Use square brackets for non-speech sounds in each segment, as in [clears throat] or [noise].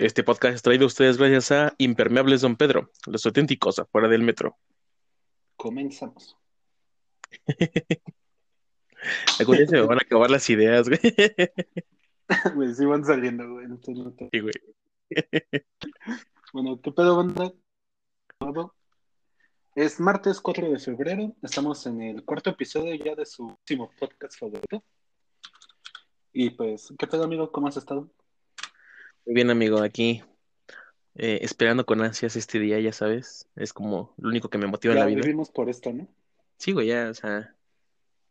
Este podcast es traído a ustedes gracias a Impermeables Don Pedro, los auténticos afuera del metro. Comenzamos. [laughs] Algún día se me van a acabar las ideas, güey. [laughs] Güey, sí van saliendo, güey. Sí, güey. [laughs] Bueno, ¿qué pedo, banda? Es martes 4 de febrero. Estamos en el cuarto episodio ya de su último podcast favorito. Y pues, ¿qué pedo, amigo? ¿Cómo has estado? Muy bien, amigo, aquí eh, esperando con ansias este día, ya sabes. Es como lo único que me motiva en Ya la vida. vivimos por esto, ¿no? Sí, güey, ya, o sea,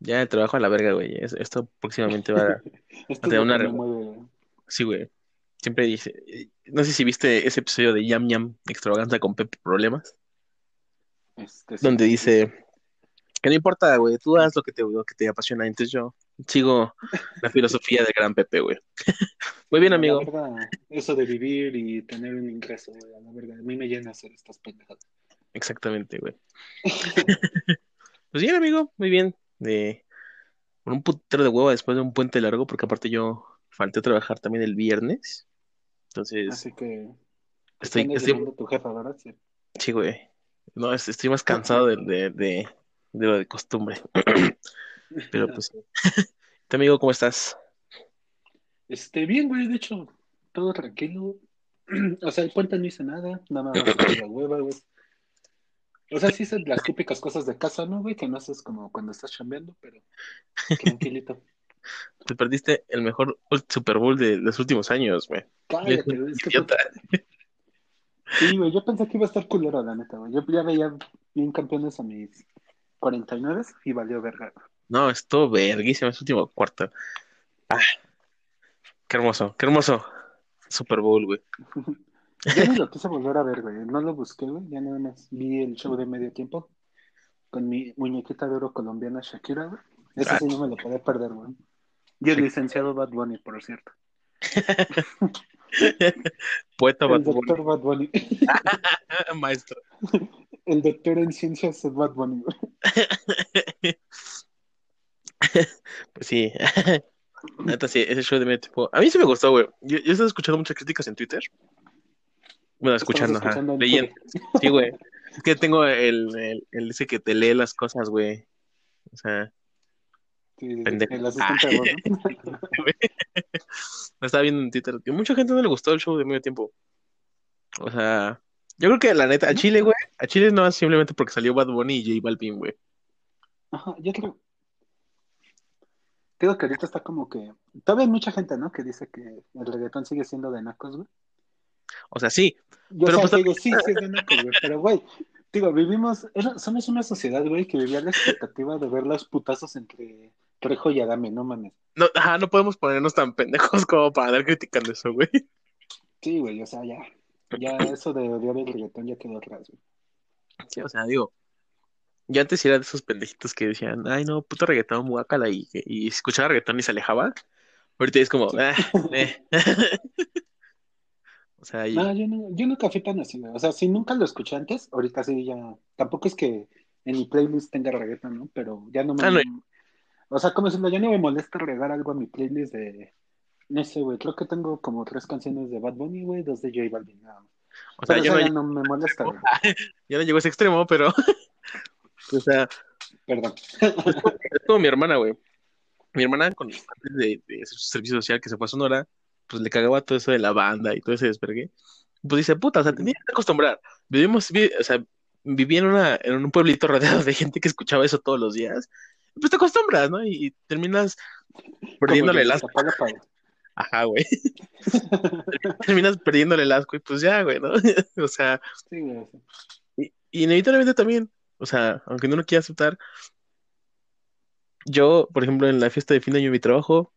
ya el trabajo a la verga, güey. Es- Esto próximamente va [laughs] a... Esto lo una. Sí, güey. Siempre dice... eh, No sé si viste ese episodio de Yam Yam Extravaganza con Pepe Problemas, Este, sí. donde dice que no importa, güey, tú haz lo que te, lo que te apasiona. Entonces yo sigo la filosofía del gran Pepe, güey. Muy bien, La amigo. verdad, eso de vivir y tener un ingreso, güey, a la verdad, a mí me llena hacer estas pendejadas. Exactamente, güey. Pues bien, amigo, muy bien. De, con un putero de hueva después de un puente largo, porque aparte yo falté a trabajar también el viernes. Entonces, Así que estoy, tu jefa, ¿verdad? Sí. sí, güey. No, es- estoy más cansado de, de, de, de lo de costumbre. [clears throat] Pero [laughs] pues. [laughs] ¿Tu amigo cómo estás? Este, bien, güey, de hecho, todo tranquilo. [clears throat] O sea, el puente no hice nada, nada más la hueva, güey. O sea, sí son las típicas cosas de casa, ¿no, güey? Que no haces como cuando estás chambeando, pero [laughs] tranquilito. Te perdiste el mejor Super Bowl de los últimos años, güey. Cállate, güey, es que Idiota. Sí, güey, yo pensé que iba a estar culero, la neta, güey. Yo ya veía bien campeones a mis 49 y valió verga. No, estuvo verguísimo ese último cuarto. Ah, qué hermoso, qué hermoso Super Bowl, güey. [laughs] Yo ni lo quise volver a ver, güey. No lo busqué, güey. Ya nada más vi el show de medio tiempo con mi muñequita de oro colombiana Shakira, güey. Eso sí no me lo podía perder, güey. Y el licenciado Bad Bunny, por cierto. [laughs] Poeta El Bad Bunny. doctor Bad Bunny. Maestro. [laughs] El doctor en ciencias de Bad Bunny, güey. [laughs] Pues sí. [laughs] Neta, sí, ese show de medio tiempo. A mí sí me gustó, güey. Yo, yo estaba escuchando muchas críticas en Twitter. Bueno, escuchando, ajá. escuchando Leyendo. Sí, güey. Es que tengo el, el, el ese que te lee las cosas, güey. O sea, Sí, Pendejo. El ¿no? [laughs] lo estaba viendo en Twitter. Que mucha gente no le gustó el show de medio tiempo. O sea, yo creo que la neta, a Chile, güey, a Chile no es simplemente porque salió Bad Bunny y J Balvin, güey. Ajá, yo creo. Creo que ahorita está como que. Todavía hay mucha gente, ¿no? Que dice que el reggaetón sigue siendo de nacos, güey. O sea, sí, Yo Pero o sea, pues- digo, sí, sí es de nacos, güey. Pero, güey, digo, vivimos. somos una sociedad, güey, que vivía la expectativa de ver los putazos entre Trejo y Adame, no mames. no, ajá, no podemos ponernos tan pendejos como para andar criticando eso, güey. Sí, güey, o sea, ya. Ya eso de odiar el reggaetón ya quedó atrás, güey. Sí, o sea, digo, yo antes era de esos pendejitos que decían, ay, no, puto reggaetón, guácala, y, y escuchaba reggaetón y se alejaba. Ahorita es como, ah, [laughs] eh. [laughs] O sea, y- No, yo, no, yo nunca fui tan así. O sea, si nunca lo escuché antes, ahorita sí ya. Tampoco es que en mi playlist tenga reggaetón, ¿no? Pero ya no me. Ah, no. O sea, como decirlo, ya no me molesta regar algo a mi playlist de. No sé, güey. Creo que tengo como tres canciones de Bad Bunny, güey, dos de J Balvin, nada más. o sea, Pero eso no, ya no me molesta, güey. [laughs] ya no llegó a ese extremo, pero, o sea, Perdón. [laughs] es como mi hermana, güey. Mi hermana, con antes de, de su servicio social que se fue a Sonora, pues le cagaba todo eso de la banda y todo ese despergue. Pues dice, puta, o sea, te tienes que acostumbrar. Vivimos, vi- o sea, viví en, una, en un pueblito rodeado de gente que escuchaba eso todos los días. Pues te acostumbras, ¿no? Y, terminas perdiéndole el asco. Ajá, güey. [laughs] [laughs] Terminas perdiéndole el asco y pues ya, güey, ¿no? O sea, sí. y, y inevitablemente también, o sea, aunque no lo quiera aceptar, yo, por ejemplo, en la fiesta de fin de año de mi trabajo,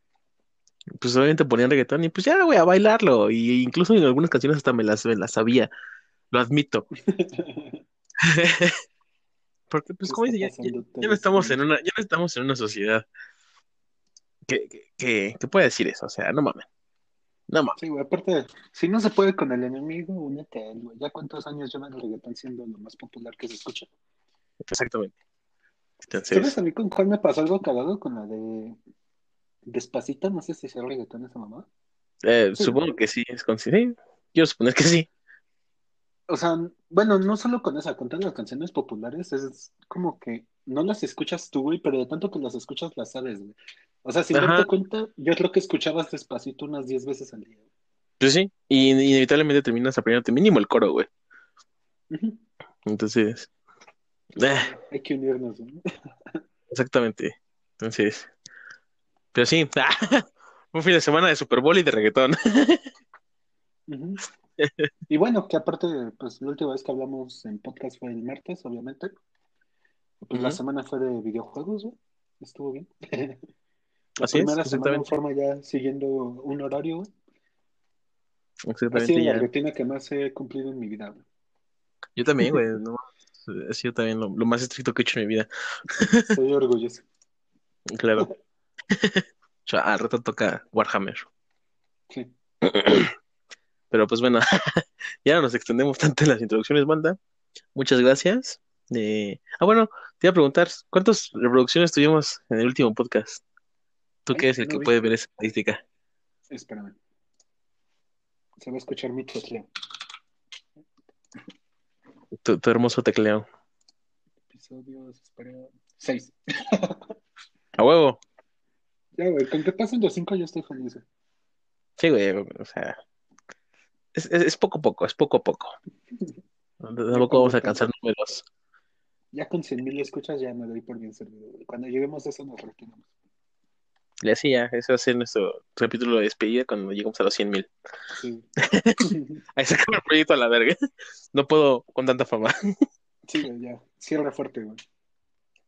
pues obviamente ponían reggaetón y pues ya, güey, a bailarlo. Y incluso en algunas canciones hasta me las, me las sabía, lo admito. [laughs] Porque, pues, ¿Qué como dice, ya, ya- no estamos en una, ya no estamos en una sociedad que, que, que, que pueda decir eso, o sea, no mames. No mames. Sí, güey. Aparte, si no se puede con el enemigo, únete a él, güey. ¿Ya cuántos años lleva el reggaetón siendo lo más popular que se escucha? Exactamente. ¿Sabes Entonces, a mí con cuál me pasó algo cagado con la de Despacito? No sé si sea reggaetón esa mamá. eh, Sí. supongo que sí, es con sí. Quiero suponer que sí. O sea, bueno, no solo con esa, con todas las canciones populares, es como que no las escuchas tú, güey, pero de tanto que las escuchas las sabes, güey. O sea, sin darte cuenta, yo creo que escuchabas Despacito unas 10 veces al día. Pues sí, y inevitablemente terminas aprendiéndote mínimo el coro, güey. Ujú. Entonces, eh, Hay que unirnos, güey. [laughs] exactamente. Entonces, pero sí, [laughs] un fin de semana de Super Bowl y de reggaetón. [laughs] Y bueno, que aparte, pues la última vez que hablamos en podcast fue el martes, obviamente. Pues la semana fue de videojuegos. Estuvo bien. La Así es, primera semana en forma ya siguiendo un horario, güey. Exactamente, sido la ya. rutina que más he cumplido en mi vida, güey. Yo también, güey, no, ha sido también lo, lo más estricto que he hecho en mi vida. Estoy orgulloso. [laughs] Claro. O sea, al rato toca Warhammer. Sí. [clears throat] Pero pues bueno, [laughs] ya no nos extendemos tanto en las introducciones, banda. Muchas gracias. Eh, Ah, bueno, te iba a preguntar, ¿cuántas reproducciones tuvimos en el último podcast? Tú que eres el no que vi. puede ver esa estadística. Espérame. Se va a escuchar mi tecleo. Tu, tu hermoso tecleo. Episodios, espera. Seis. A huevo. Ya, güey, con que pasen los cinco yo estoy feliz, güey. Sí, güey, o sea, es, es, es poco a poco, es poco a poco. Tampoco vamos a alcanzar números. Ya con 100 mil escuchas ya me doy por bien servido. güey. Cuando lleguemos a eso nos retiramos. Le decía, ese va a ser nuestro capítulo de despedida cuando lleguemos a los 100 mil. Sí. [laughs] Ahí se acaba el proyecto a la verga. No puedo con tanta fama. Sí, ya. Cierra fuerte, güey.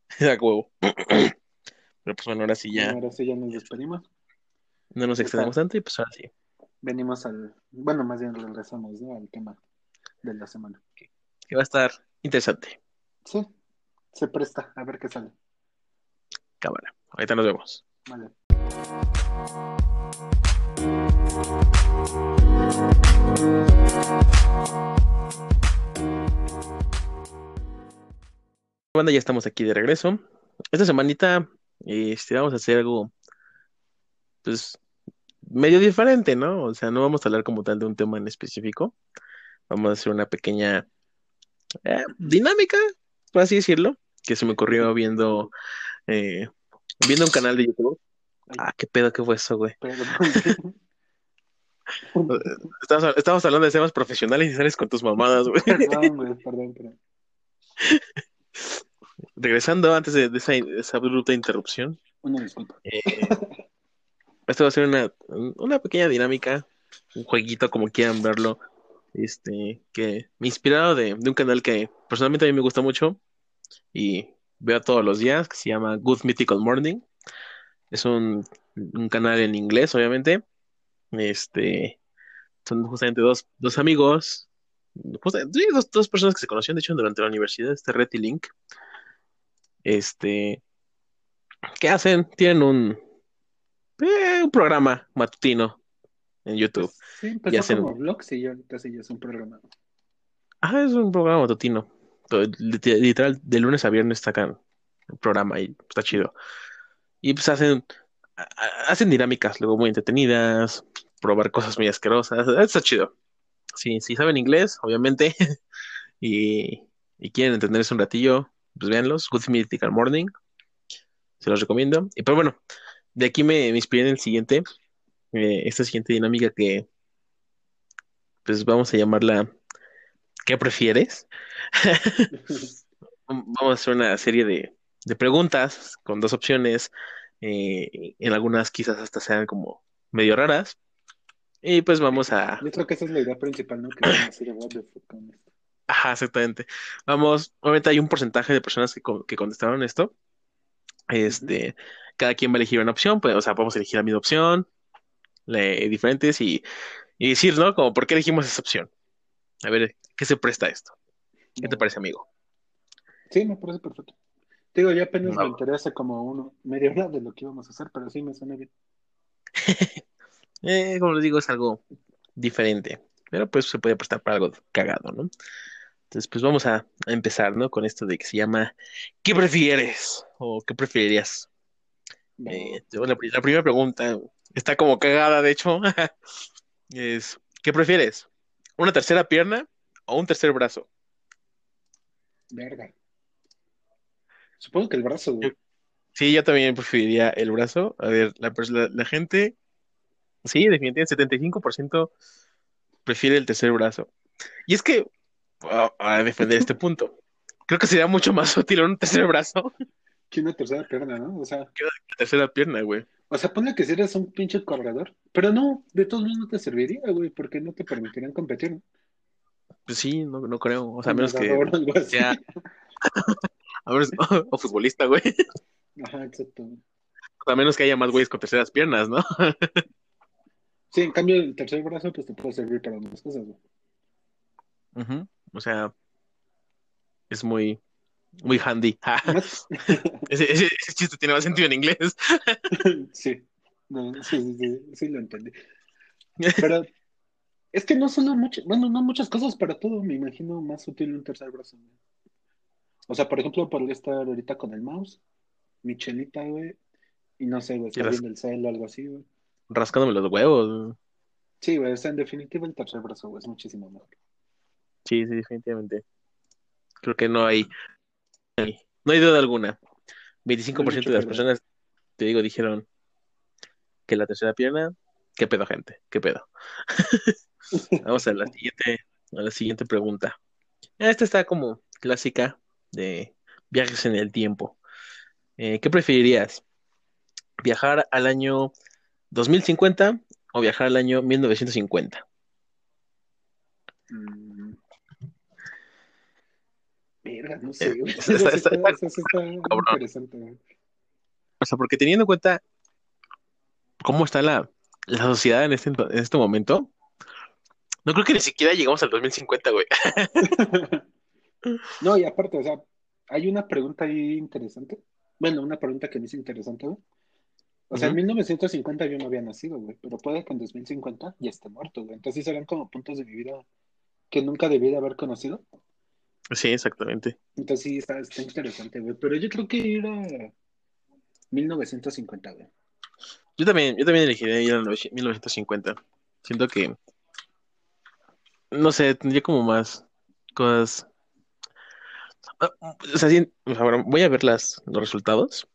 [laughs] Da huevo. [clears throat] Pero pues bueno, ahora sí ya Ahora sí ya nos despedimos. no nos extendemos tanto y pues ahora sí. Venimos al. Bueno, más bien regresamos, ¿no? Al tema de la semana. Que va a estar interesante. Sí, se presta. A ver qué sale. Cámara. Ahorita nos vemos. Vale. Banda, ya estamos aquí de regreso. Esta semanita este, vamos a hacer algo, pues, medio diferente, ¿no? O sea, no vamos a hablar como tal de un tema en específico. Vamos a hacer una pequeña eh, dinámica, por así decirlo, que se me ocurrió viendo, eh, viendo un canal de YouTube. Ah, qué pedo, qué fue eso, güey. [laughs] Estamos, estamos hablando de temas profesionales y sales con tus mamadas, güey. perdón, güey, [laughs] perdón, perdón. Regresando antes de, de esa, de esa bruta interrupción. Una disculpa. Eh, esto va a ser una, una pequeña dinámica, un jueguito como quieran verlo, este, que me inspirado de, de un canal que personalmente a mí me gusta mucho y veo todos los días, que se llama Good Mythical Morning. Es un, un canal en inglés, obviamente. Este, son justamente dos, dos amigos, sí, dos, dos personas que se conocían, de hecho, durante la universidad, este Red y Link. Este, ¿qué hacen? Tienen un, eh, un programa matutino en YouTube. Pues, sí, Y empezó hacen- como vlogs y ahorita sí ya es un programa. Ah, es un programa matutino. Literal, de lunes a viernes sacan el programa y está chido. Y pues hacen, hacen dinámicas luego muy entretenidas, probar cosas muy asquerosas. Está chido. Sí, si saben inglés, obviamente, [laughs] y, y quieren entenderse un ratillo, pues véanlos. Good Mythical Morning. Se los recomiendo. Y pero bueno, de aquí me, me inspiré en el siguiente, eh, esta siguiente dinámica que, pues vamos a llamarla ¿Qué prefieres? [laughs] [laughs] Vamos a hacer una serie de, de preguntas con dos opciones. Eh, en algunas quizás hasta sean como medio raras. Y pues vamos a... Yo creo que esa es la idea principal, ¿no? Que van a decir, what the fuck con esto. Ajá, exactamente. Vamos, obviamente hay un porcentaje de personas que, que contestaron esto. Este, cada quien va a elegir una opción, pues, o sea, podemos elegir la misma opción, le- diferentes y, y decir, ¿no? Como, ¿por qué elegimos esa opción? A ver, ¿qué se presta a esto? ¿Qué te parece, amigo? Sí, me parece perfecto. Digo, yo apenas Va. me enteré hace como uno, media hora de lo que íbamos a hacer, pero sí me suena bien. [laughs] Eh, como les digo, es algo diferente, pero pues se puede prestar para algo cagado, ¿no? Entonces, pues vamos a, a empezar, ¿no? Con esto de que se llama ¿Qué prefieres? o ¿qué preferirías? Eh, la, la primera pregunta está como cagada, de hecho, [laughs] es ¿qué prefieres? ¿Una tercera pierna o un tercer brazo? Verga. Supongo que el brazo, güey. Sí, yo también preferiría el brazo. A ver, la, la, la gente, sí, definitivamente, 75% prefiere el tercer brazo. Y es que, a, a defender este punto, creo que sería mucho más útil un tercer brazo que [laughs] Que una tercera pierna, ¿no? O sea, la tercera pierna, güey. o sea, ponle que si eres un pinche corredor, pero no, de todos modos no te serviría, güey, porque no te permitirían competir. Pues sí, no, no creo. O sea, a menos que sea, [laughs] a menos- [laughs] o futbolista, güey. Ajá, exacto. A menos que haya más güeyes con terceras piernas, ¿no? [laughs] Sí, en cambio, el tercer brazo, pues te puede servir para otras cosas, güey. O sea, es muy, muy handy. [laughs] Ese, ese- ese chiste tiene más sentido en inglés. Sí, no, sí, sí, sí, sí lo entendí. Pero es que no solo muchas, bueno, no muchas cosas para todo, me imagino más útil un tercer brazo. güey. O sea, por ejemplo, podría estar ahorita con el mouse, mi chelita, güey, y no sé, güey, estar viendo el cel o algo así, güey. Rascándome los huevos. Sí, güey, o sea, en definitiva el tercer brazo, güey, es muchísimo mejor. Sí, sí, definitivamente. Creo que no hay, no hay duda alguna. 25% de las personas, te digo, dijeron que la tercera pierna ¿Qué pedo, gente? ¿Qué pedo? [laughs] Vamos a la siguiente, a la siguiente pregunta. Esta está como clásica de viajes en el tiempo. Eh, ¿qué preferirías? ¿Viajar al año 2050 o viajar al año 1950? Mm. Verga, no sé, güey. [laughs] está- interesante. O sea, porque teniendo en cuenta cómo está la, la sociedad en este, en este momento, no creo que ni siquiera llegamos al 2050, güey. [laughs] No, y aparte, o sea, hay una pregunta ahí interesante. Bueno, una pregunta que me hizo interesante, güey. O sea, en Ujú. 1950 yo no había nacido, güey, pero puede que en 2050 ya esté muerto, güey. Entonces serán como puntos de mi vida que nunca debí de haber conocido. Sí, exactamente. Entonces sí, está, está interesante, güey. Pero yo creo que era 1950, güey. Yo también, yo también elegiría ir al 1950. Siento que, no sé, tendría como más cosas. O sea, sí, voy a ver las, los resultados.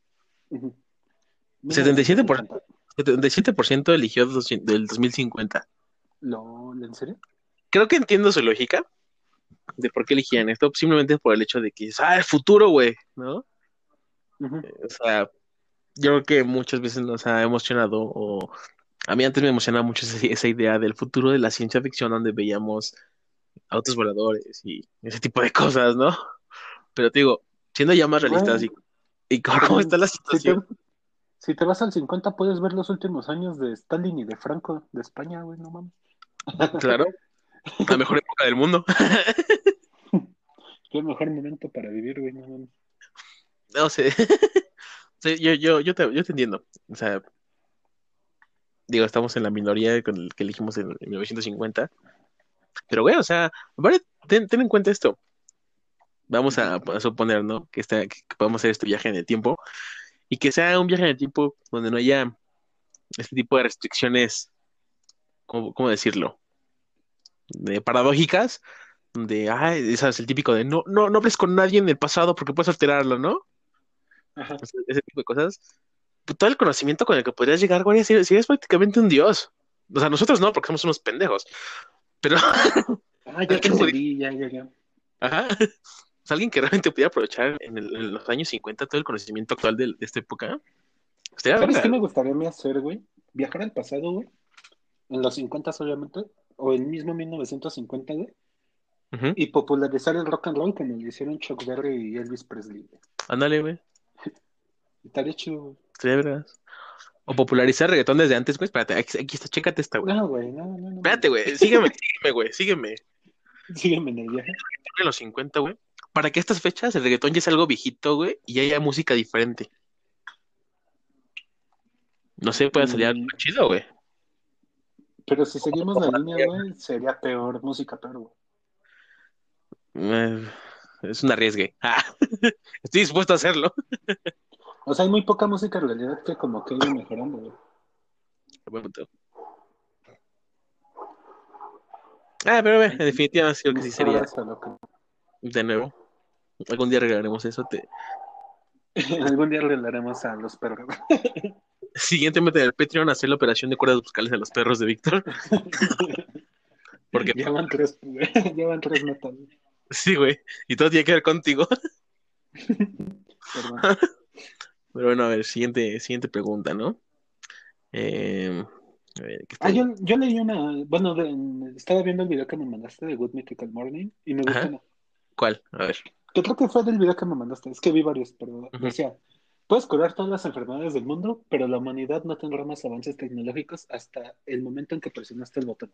Ujú. 77%. 1950. 77% eligió dos- del 2050. ¿Lo, ¿En serio? Creo que entiendo su lógica de por qué elegían esto, simplemente por el hecho de que, ah, el futuro, güey, ¿no? O sea, yo creo que muchas veces nos ha emocionado, o a mí antes me emocionaba mucho esa, esa idea del futuro de la ciencia ficción, donde veíamos autos voladores y ese tipo de cosas, ¿no? Pero te digo, siendo ya más realistas y, y cómo, está la Si situación, te, si te vas al 50, puedes ver los últimos años de Stalin y de Franco de España, güey, no mames. claro, [laughs] la mejor época del mundo. Qué mejor momento para vivir, güey, no mames. No sé. [laughs] Sí, yo, yo, yo, te, yo te entiendo. O sea, digo, estamos en la minoría con el que elegimos en 1950. Pero, güey, o sea, vale, ten, ten en cuenta esto. Vamos a, a suponer, ¿no? Que, está, que podemos hacer este viaje en el tiempo y que sea un viaje en el tiempo donde no haya este tipo de restricciones, ¿cómo, cómo decirlo? De paradójicas, donde, ay, sabes, el típico de no, no, no hables con nadie en el pasado porque puedes alterarlo, ¿no? Ajá. ese tipo de cosas, pues, todo el conocimiento con el que podrías llegar, güey, si, si eres prácticamente un dios. O sea, nosotros no, porque somos unos pendejos. Pero, Ah, ya [laughs] te entendí, ya, ya, ya. ajá, alguien que realmente pudiera aprovechar en, el- en los años 50 todo el conocimiento actual de, de esta época. ¿Sabes qué me gustaría a mí hacer, güey? Viajar al pasado, güey. En los 50 obviamente, o el mismo 1950, güey. Ujú. Y popularizar el rock and roll como lo hicieron Chuck Berry y Elvis Presley. güey. Ándale, güey. [laughs] Estaría chido, güey. Estaría. O popularizar reggaetón desde antes, güey. Espérate, aquí, aquí está, chécate esta, güey. No, güey, no, no, no. Espérate, güey. Sígueme, sígueme, güey. Sígueme. [laughs] Sígueme en el viaje. En los 50, güey. Para que estas fechas el reggaetón ya es algo viejito, güey, y haya música diferente. No sé, puede salir algo Mm. chido, güey. Pero si seguimos la línea, güey, sería peor, música peor, güey. Eh, es un arriesgue. [laughs] Ah, Estoy dispuesto a hacerlo. O sea, hay muy poca música en realidad que como que ido mejorando, güey. Buen punto. Ah, pero ve, en definitiva creo que sí sería de nuevo. Algún día arreglaremos eso. Te... [laughs] Algún día le haremos a los perros. [laughs] Siguientemente en el Patreon hacer la operación de cuerdas vocales a los perros de Víctor. [laughs] Porque Llevan tres, güey. Llevan tres güey. sí, güey. Y todo tiene que ver contigo. Perdón. Pero bueno, a ver, siguiente, siguiente pregunta, ¿no? Eh, a ver, ¿qué está Ah, yo, yo leí una. Bueno, de- estaba viendo el video que me mandaste de Good Mythical Morning y me gustó. Una. ¿Cuál? A ver. Que creo que fue del video que me mandaste. Es que vi varios, pero decía: Puedes curar todas las enfermedades del mundo, pero la humanidad no tendrá más avances tecnológicos hasta el momento en que presionaste el botón.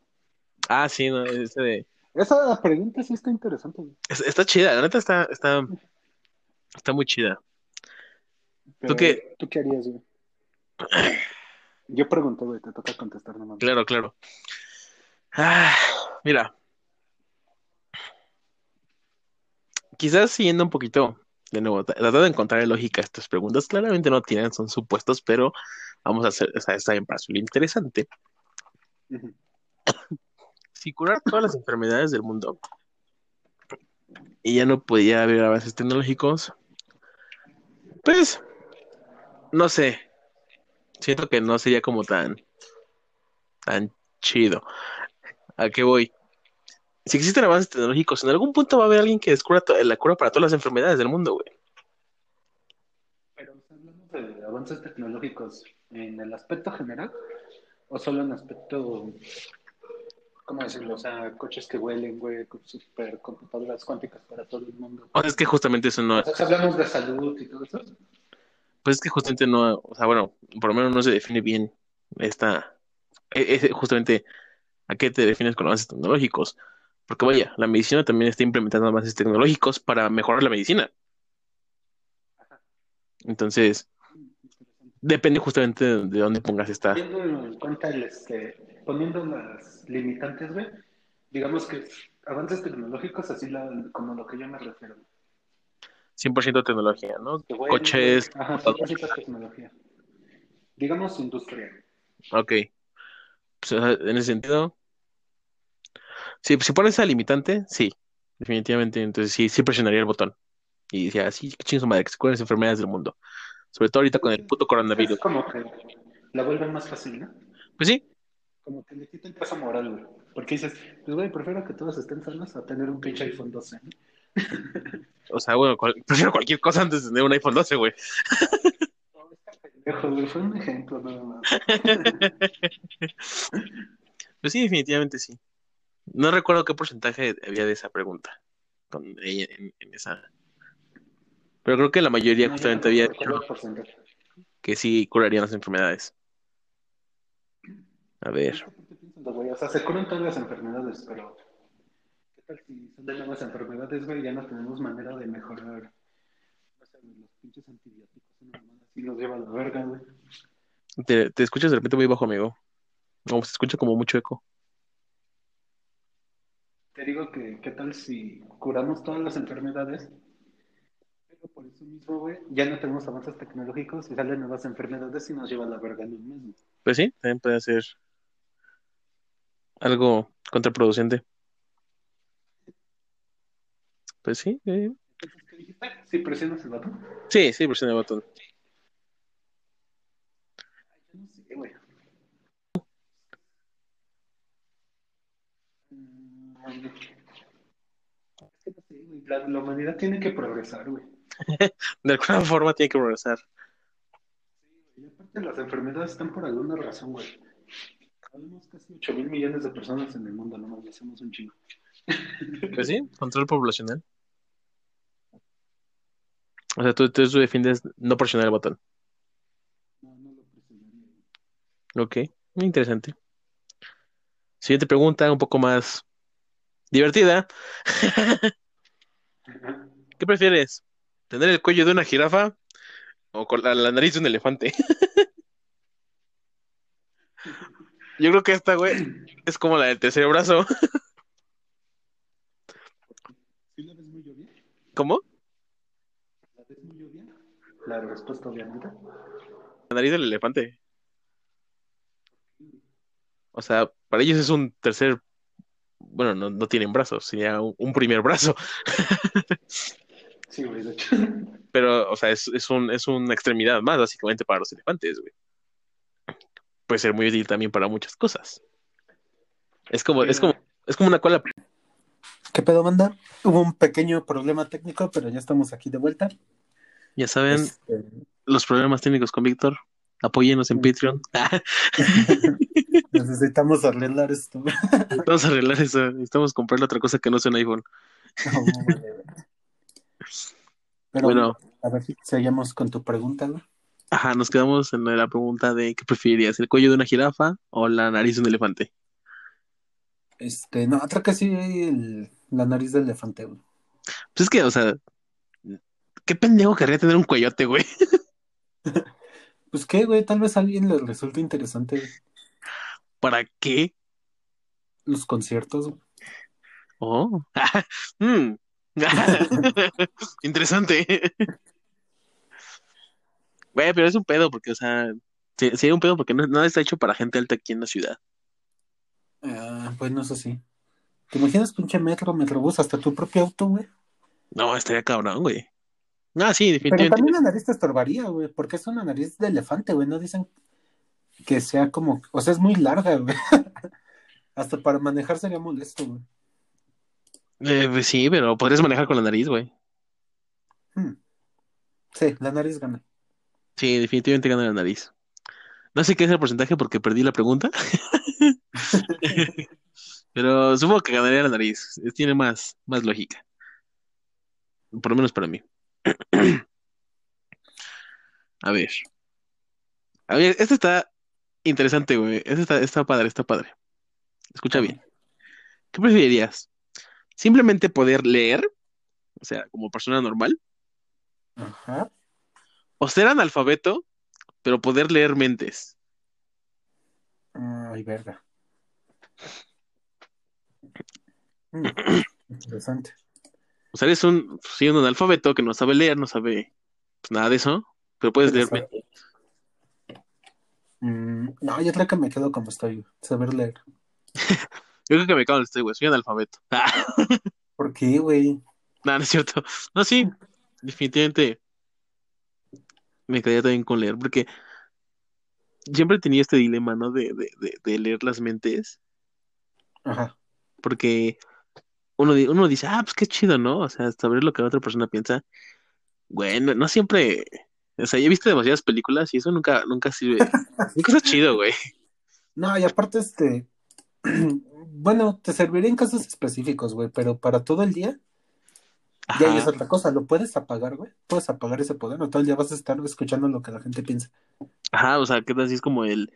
Ah, sí, no, ese de... Esa pregunta sí está interesante, es- Está chida, la neta está, está, está muy chida. Pero, qué? ¿Tú qué harías, güey? Yo pregunté, güey, te toca contestar nomás. Claro, claro. Ah, mira. Quizás siguiendo un poquito, de nuevo, tra- tratando de encontrar lógica a estas preguntas, claramente no tienen, son supuestos, pero vamos a hacer, para lo interesante. [coughs] Si curar todas las enfermedades del mundo y ya no podía haber avances tecnológicos, pues, no sé, siento que no sería como tan tan chido. ¿A qué voy? Si existen avances tecnológicos, en algún punto va a haber alguien que descubra la cura para todas las enfermedades del mundo, güey. Pero hablamos de avances tecnológicos en el aspecto general o solo en aspecto, ¿cómo decirlo? O sea, coches que huelen, güey, supercomputadoras cuánticas para todo el mundo. O sea, es que justamente eso no, O sea, si hablamos de salud y todo eso. pues es que justamente no, o sea, bueno, por lo menos no se define bien esta, e- justamente a qué te defines con avances tecnológicos. Porque vaya, la medicina también está implementando avances tecnológicos para mejorar la medicina. Entonces, depende justamente de, de dónde pongas esta. Teniendo en cuenta el, este, poniendo las limitantes, güey, digamos que avances tecnológicos, así la- como lo que yo me refiero. 100% tecnología, ¿no? Coches. Ajá, sí, tecnología. Digamos industria. ok. Pues, en ese sentido, si, si pones esa limitante, sí, definitivamente. Entonces sí, sí presionaría el botón. Y decía, sí, qué chingo madre, que se curen las enfermedades del mundo. Sobre todo ahorita con el puto coronavirus. Es como que la vuelven más fácil, ¿no? Pues sí, Como que le quita el peso moral, güey. Porque dices, pues güey, prefiero que todos estén sanos a tener un pinche iPhone 12. ¿no? [laughs] o sea, bueno, cual- prefiero cualquier cosa antes de tener un iPhone 12, güey. No, está pendejo, güey, fue un ejemplo nada más. [laughs] Pues sí, definitivamente sí. No recuerdo qué porcentaje había de esa pregunta con ella en, en esa. Pero creo que la mayoría No, yo justamente había dicho que sí curarían las enfermedades. A ver. O sea, se curan todas las enfermedades, pero ¿qué tal si son de nuevas enfermedades, güey? Ya no tenemos manera de mejorar. No sé, güey, los pinches antibióticos, así nos lleva a la verga, güey. te, te escuchas de repente muy bajo, amigo. O se escucha como mucho eco. Te digo que, ¿qué tal si curamos todas las enfermedades? Pero por eso mismo, güey, ya no tenemos avances tecnológicos y salen nuevas enfermedades y nos lleva a la verga en mes. güey. Pues sí, también puede ser algo contraproducente. Pues sí, eh. Sí, presionas el botón. sí, sí, presiona el botón. Ay, yo no sé, güey. Mm, Es que no sé, güey. La, la humanidad tiene que progresar, güey. [laughs] De alguna forma tiene que progresar. Y aparte las enfermedades están por alguna razón, güey. Habemos casi 8 mil millones de personas en el mundo, no más, hacemos un chingo. [laughs] Pues sí, control poblacional. O sea, tú, tú defiendes no presionar el botón. No, no lo presionaría. Ok, muy interesante. Siguiente pregunta, un poco más divertida. [laughs] ¿Qué prefieres? ¿Tener el cuello de una jirafa o con la, la nariz de un elefante? [laughs] Yo creo que esta, güey, es como la del tercer brazo. ¿Sí la ves muy obvia? ¿Cómo? ¿La ves muy obvia? La respuesta obviamente. La nariz del elefante. O sea, para ellos es un tercer... Bueno, no, no tienen brazos, sería un, un primer brazo. [laughs] Sí, güey, de hecho. Pero, o sea, es, es, un, es una extremidad más, básicamente, para los elefantes, güey. Puede ser muy útil también para muchas cosas. Es como, es como, es como una cola. ¿Qué pedo, banda? Hubo un pequeño problema técnico, pero ya estamos aquí de vuelta. Ya saben, Este, los problemas técnicos con Víctor. Apóyenos en Patreon. [laughs] necesitamos arreglar esto. A arreglar eso. Necesitamos comprarle otra cosa que no sea un iPhone. No, vale. Pero, Bueno, a ver si seguimos con tu pregunta, ¿no? ajá, nos quedamos en la pregunta de ¿qué preferirías? ¿El cuello de una jirafa o la nariz de un elefante? Este, no, creo que sí, el- la nariz del elefante, güey. Pues es que, o sea, qué pendejo querría tener un cuellote, güey. [laughs] Pues qué, güey, tal vez a alguien le resulte interesante ¿Para qué? los conciertos. güey. Oh. [laughs] Mm. [laughs] Interesante. Güey, pero es un pedo porque, o sea, sí, sí hay un pedo porque no, nada está hecho para gente alta aquí en la ciudad. Ah, bueno, eso sí. ¿Te imaginas pinche metro, metrobús, hasta tu propio auto, güey? No, estaría cabrón, güey. Ah, sí, Pero definitivamente. también la nariz te estorbaría, güey, porque es una nariz de elefante, güey, no dicen... que sea como, o sea, es muy larga, güey. [laughs] Hasta para manejar sería molesto, güey. Eh, pues sí, pero podrías manejar con la nariz, güey. Hmm. Sí, la nariz gana. Sí, definitivamente gana la nariz. No sé qué es el porcentaje porque perdí la pregunta. [laughs] [laughs] Pero supongo que ganaría la nariz. Tiene más, más lógica. Por lo menos para mí. [clears throat] A ver. A ver, este está interesante, güey. Este está, está padre, está padre. Escucha bien. ¿Qué preferirías? ¿Simplemente poder leer? O sea, como persona normal. Ajá. ¿O ser analfabeto, pero poder leer mentes? Ay, verga. [clears throat] Mm, interesante. O sea, eres un, sí, un analfabeto que no sabe leer, no sabe pues, nada de eso, pero puedes leer. Mm, no, yo creo que me quedo como estoy, saber leer. [laughs] Yo creo que me cago en este, güey. Soy analfabeto. [laughs] ¿Por qué, güey? no, no es cierto. No, sí, definitivamente me quedaría también con leer, porque siempre tenía este dilema, ¿no? De, de, de, de leer las mentes, Ajá. porque uno, uno dice, ah, pues qué chido, ¿no? O sea, saber lo que la otra persona piensa. Bueno, no siempre. O sea, yo he visto demasiadas películas y eso nunca, nunca sirve. [laughs] Nunca está chido, güey. No, y aparte, este, [clears throat] bueno, te serviría en casos específicos, güey, pero para todo el día, ya es otra cosa, lo puedes apagar, güey, puedes apagar ese poder, o todo el día vas a estar escuchando lo que la gente piensa. Ajá, o sea, ¿qué tal si es como el.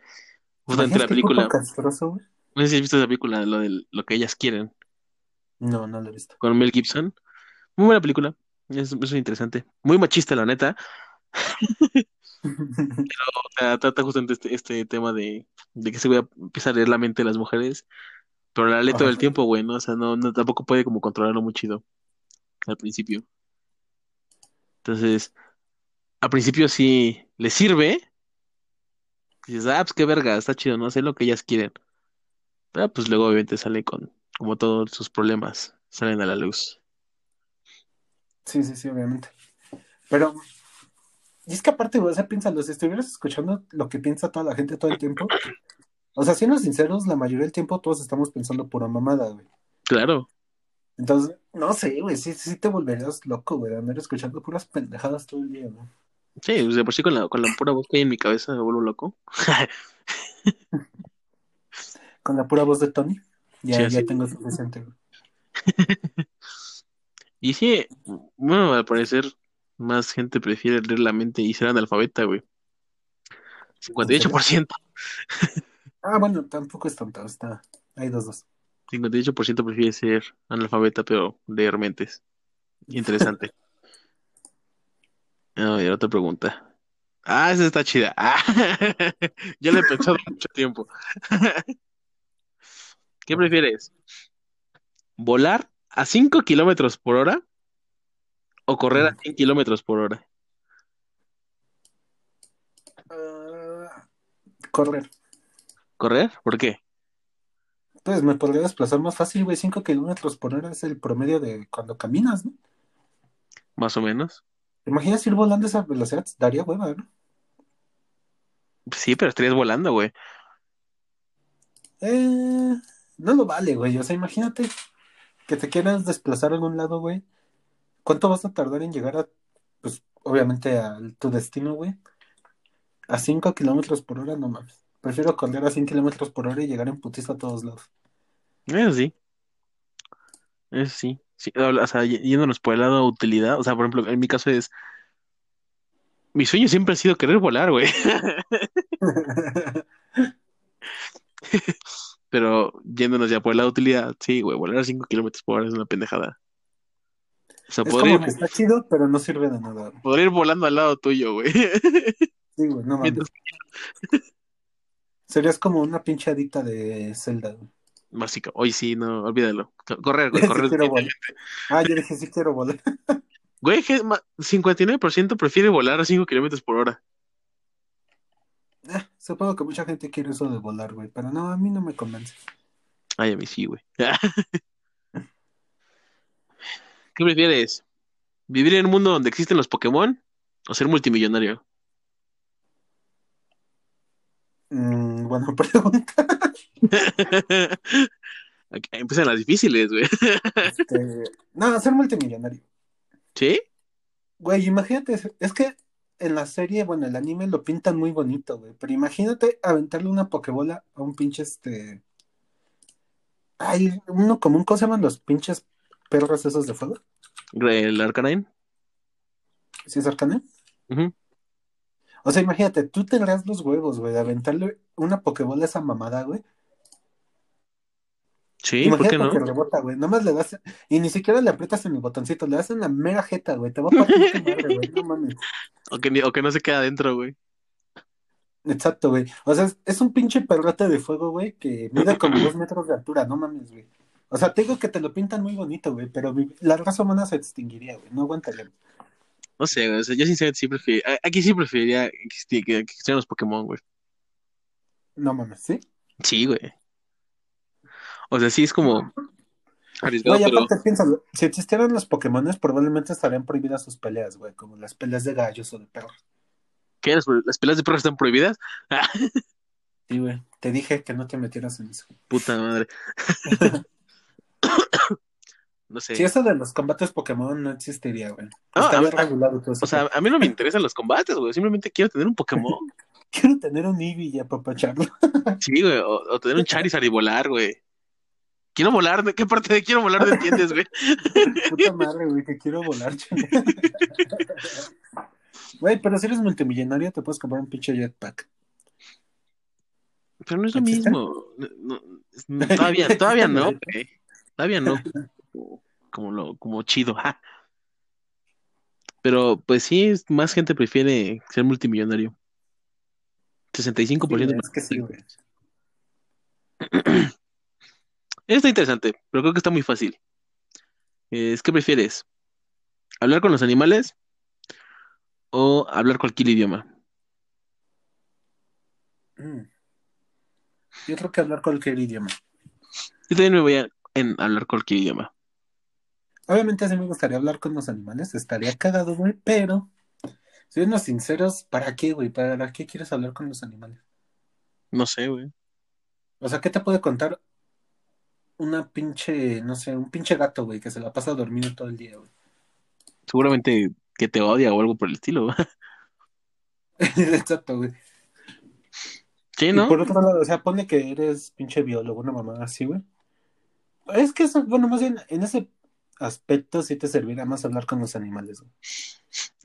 Justamente la ¿Imaginas qué puto película. castroso, güey? No sé si has visto esa película, lo de lo que ellas quieren, No, no lo he visto. con Mel Gibson. Muy buena película. Es, es interesante. Muy machista, la neta. [laughs] O sea, trata justamente este, este tema de, de que se a empieza a leer la mente de las mujeres, pero la lee todo el tiempo, güey, ¿no? O sea, no, no tampoco puede como controlarlo muy chido al principio. Entonces, al principio sí le sirve. Dices, ah, pues qué verga, está chido, no sé lo que ellas quieren. Pero pues luego obviamente sale con, como todos sus problemas, salen a la luz. Sí, sí, sí, obviamente. Pero, y es que aparte, o sea, piénsalo, si estuvieras escuchando lo que piensa toda la gente todo el tiempo, o sea, siendo sinceros, la mayoría del tiempo todos estamos pensando pura mamada, güey. Claro, Entonces, no sé, güey, sí, sí te volverías loco, güey, andar escuchando puras pendejadas todo el día, güey. sí, pues de por sí con la, con la pura voz que hay en mi cabeza me vuelvo loco. [laughs] Con la pura voz de Tony, ya, Sí, ya así. tengo suficiente. [laughs] Y sí, bueno, al parecer más gente prefiere leer la mente y ser analfabeta, güey. 58%. [laughs] Ah, bueno, tampoco es tonto, está, hay dos, dos. 58% prefiere ser analfabeta, pero leer mentes. Interesante. [laughs] A ver, otra pregunta. Ah, esa está chida. Ah, ya la he pensado mucho tiempo. ¿Qué prefieres? ¿Volar a 5 kilómetros por hora o correr a 100 kilómetros por hora? Ah, correr. ¿Correr? ¿Por qué? Pues me podría desplazar más fácil, güey, 5 kilómetros por hora es el promedio de cuando caminas, ¿no? Más o menos. ¿Te imaginas ir volando a esa velocidad? Daría hueva, ¿no? Sí, pero estarías volando, güey. Eh, no lo vale, güey. O sea, imagínate que te quieras desplazar a algún lado, güey. ¿Cuánto vas a tardar en llegar a, pues, obviamente a tu destino, güey? A 5 kilómetros por hora, no mames. Prefiero correr a 100 kilómetros por hora y llegar en putiza a todos lados. Eso sí. Eso sí. Sí, O sea, yéndonos por el lado de utilidad. O sea, por ejemplo, en mi caso es. Mi sueño siempre ha sido querer volar, güey. [laughs] [laughs] Pero yéndonos ya por de utilidad, sí, güey, volar a 5 kilómetros por hora es una pendejada. O sea, Es como ir, que está chido, pero no sirve de nada. podría ir volando al lado tuyo, güey. [laughs] Sí, güey, no mames. Serías como una pinche adicta de Zelda, güey. Básica. Hoy sí, no, olvídalo. Correr, güey, [laughs] Sí correr. volar. Ah, yo dije, sí quiero volar. Güey, que ma- 59% prefiere volar a 5 kilómetros por hora. Ah, supongo que mucha gente quiere eso de volar, güey, pero no, a mí no me convence. Ay, a mí sí, güey. [laughs] ¿Qué prefieres? ¿Vivir en un mundo donde existen los Pokémon o ser multimillonario? Mm, buena [laughs] pregunta. [laughs] Aquí empiezan las difíciles, güey. Este, no, ser multimillonario. ¿Sí? Güey, imagínate, es que en la serie, bueno, el anime lo pintan muy bonito, güey. Pero imagínate aventarle una pokebola a un pinche este. Ay, uno común, ¿cómo se llaman los pinches perros esos de fuego? ¿El Arcanine? ¿Sí es Arcanine? O sea, imagínate, tú tendrás los huevos, güey, de aventarle una pokebola a esa mamada, güey. Sí, ¿por qué no? que rebota, güey. Nomás le das. Y ni siquiera le aprietas en el botoncito, le das en la mera jeta, güey. Te va a partir tu madre, güey. No mames. O que, o que no se queda adentro, güey. Exacto, güey. O sea, es, un pinche perrote de fuego, güey, que mide como dos metros de altura, no mames, güey. O sea, te digo que te lo pintan muy bonito, güey, pero la raza humana se extinguiría, güey. No aguantaría. No sé, güey. O sea, yo sinceramente sí preferiría. Aquí sí preferiría que existieran los Pokémon, güey. No mames, ¿sí? Sí, güey. O sea, sí es como arriesgado, pero. si existieran los Pokémones, probablemente estarían prohibidas sus peleas, güey, como las peleas de gallos o de perros. ¿Qué? ¿Las, las peleas de perros están prohibidas? [laughs] Sí, güey. Te dije que no te metieras en eso. puta madre. [laughs] No sé. Si eso de los combates Pokémon no existiría, güey. No, a- a- regulado todo eso. O sea, a mí no me interesan los combates, güey. Simplemente quiero tener un Pokémon. [laughs] quiero tener un Eevee y apapacharlo. Sí, güey. O, o tener un Charizard y volar, güey. Quiero volar. ¿De qué parte de quiero volar no entiendes, güey? [laughs] Puta madre, güey, que quiero volar. Güey, pero si eres multimillonario, te puedes comprar un pinche jetpack. Pero no es lo ¿Existe? mismo. No, no, todavía, todavía no, [laughs] güey. Todavía no. Como lo, como chido. ja. Pero pues sí, más gente prefiere ser multimillonario. 65% Sí, es que sí, güey. Está interesante, pero creo que está muy fácil. Es ¿qué prefieres? ¿Hablar con los animales o hablar cualquier idioma? Mm. Yo creo que hablar cualquier idioma. Yo también me voy a en hablar cualquier idioma. Obviamente sí me gustaría hablar con los animales, estaría cagado, güey, pero siendo sinceros, ¿para qué, güey? ¿Para qué quieres hablar con los animales? No sé, güey. O sea, ¿qué te puede contar una pinche, no sé, un pinche gato, güey, que se la pasa dormido todo el día, güey? Seguramente que te odia o algo por el estilo. [laughs] Exacto, güey. Sí, Y ¿no? por otro lado, o sea, ponle que eres pinche biólogo, una mamá así, güey. Es que eso, bueno, más bien, en ese aspecto sí te servirá más hablar con los animales, güey.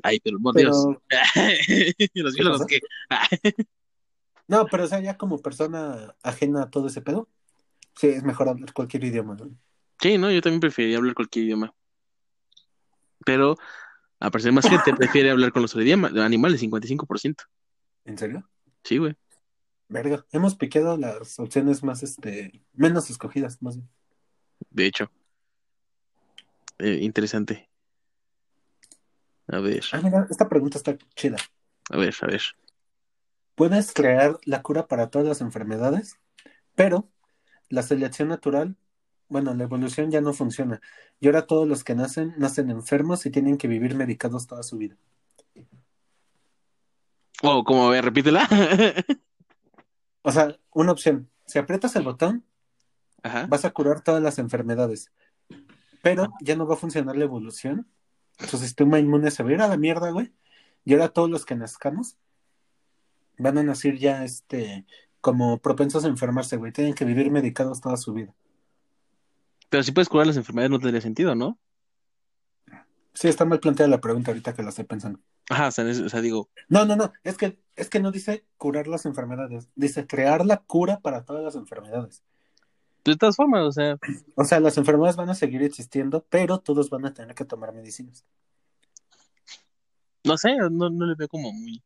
Ay, pero por Pero, Dios. [laughs] Los ¿Qué biólogos que. [laughs] no, pero o sea, ya como persona ajena a todo ese pedo, sí, es mejor hablar cualquier idioma, güey. Sí, no, yo también preferiría hablar cualquier idioma. Pero, a parecer más gente prefiere hablar con los idiomas, animales, 55%. ¿En serio? Sí, güey. Verga, hemos piqueado las opciones más, este, menos escogidas, más bien. De hecho. Eh, interesante. A ver, Ah, mira, esta pregunta está chida. a ver, a ver. Puedes crear la cura para todas las enfermedades, pero la selección natural, bueno, la evolución ya no funciona. Y ahora todos los que nacen, nacen enfermos y tienen que vivir medicados toda su vida. Oh, como, a ver, repítela. [laughs] O sea, una opción. Si aprietas el botón, Ajá. vas a curar todas las enfermedades. Pero ya no va a funcionar la evolución. Su sistema inmune se va a ir a la mierda, güey. Y ahora todos los que nazcamos van a nacer ya, este, como propensos a enfermarse, güey. Tienen que vivir medicados toda su vida. Pero si puedes curar las enfermedades no tendría sentido, ¿no? Sí, está mal planteada la pregunta ahorita que la estoy pensando. Ajá, o sea, es- o sea, digo, No, no, no, es que, es que no dice curar las enfermedades, dice crear la cura para todas las enfermedades. de todas formas, o sea, O sea, las enfermedades van a seguir existiendo, pero todos van a tener que tomar medicinas. no sé, no, no le veo como muy.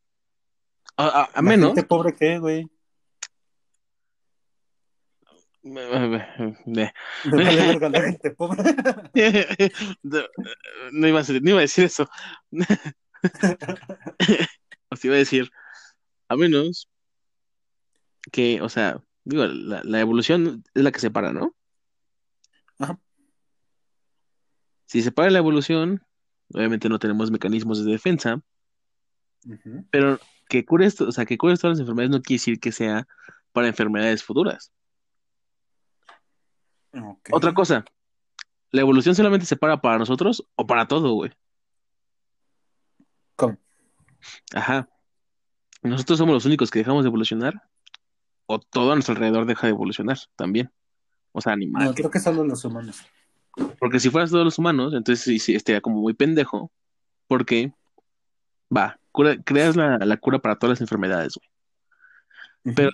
A, a- a ¿La menos. gente pobre qué, güey? De- Me vale verga la gente pobre. No iba a decir, no iba a decir eso. [laughs] O sea, iba a decir, a menos que, o sea, digo, la, la evolución es la que separa, ¿no? Ajá. Si separa la evolución, obviamente no tenemos mecanismos de defensa, Ujú. pero que cures, o sea, que cures todas las enfermedades no quiere decir que sea para enfermedades futuras. Otra cosa, ¿la evolución solamente se para para nosotros o para todo, güey? ¿Cómo? Ajá. ¿Nosotros somos los únicos que dejamos de evolucionar? ¿O todo a nuestro alrededor deja de evolucionar también? O sea, No, animal. creo que solo los humanos. Porque si fueras todos los humanos, entonces sí, sí, estaría como muy pendejo. Porque, va, cura- creas la, la cura para todas las enfermedades, güey. Pero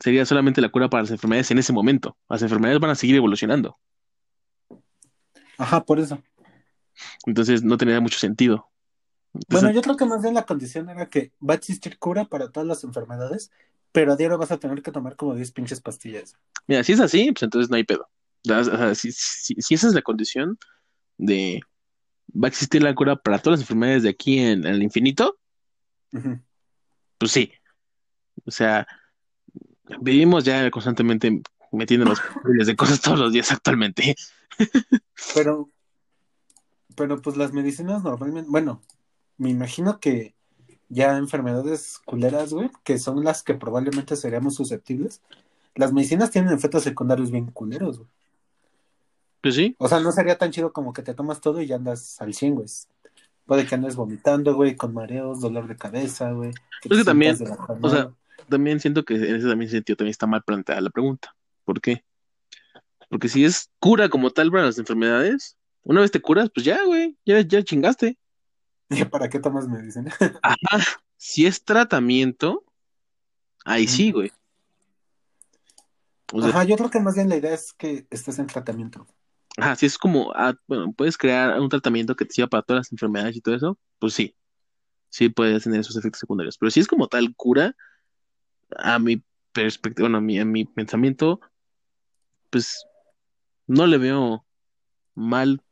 sería solamente la cura para las enfermedades en ese momento. Las enfermedades van a seguir evolucionando. Ajá, por eso. Entonces no tendría mucho sentido. Entonces, Bueno, yo creo que más bien la condición era que va a existir cura para todas las enfermedades, pero a diario vas a tener que tomar como 10 pinches pastillas. mira, si es así, pues entonces no hay pedo. O sea, si, si- si esa es la condición de va a existir la cura para todas las enfermedades de aquí en, en el infinito, pues sí. O sea, vivimos ya constantemente metiéndonos [laughs] miles de cosas todos los días actualmente. Pero, pero pues las medicinas normalmente, bueno, me imagino que ya enfermedades culeras, güey, que son las que probablemente seríamos susceptibles, las medicinas tienen efectos secundarios bien culeros, güey. Pues sí. O sea, no sería tan chido como que te tomas todo y ya andas al 100, güey. Puede que andes vomitando, güey, con mareos, dolor de cabeza, güey. que te también, sientas de la o sea. También siento que en ese también sentido también está mal planteada la pregunta. ¿Por qué? Porque si es cura como tal para las enfermedades, una vez te curas, pues ya, güey, ya, ya chingaste. [laughs] ¿Para qué tomas medicina? [laughs] Ajá. Si es tratamiento, ahí sí, güey. O sea, Ajá, yo creo que más bien la idea es que estés en tratamiento. ajá, si es como, ah, bueno, puedes crear un tratamiento que te sirva para todas las enfermedades y todo eso, pues sí. Sí puedes tener esos efectos secundarios. Pero si es como tal cura, a mi perspectiva, bueno, a mi, a mi pensamiento, pues no le veo mal.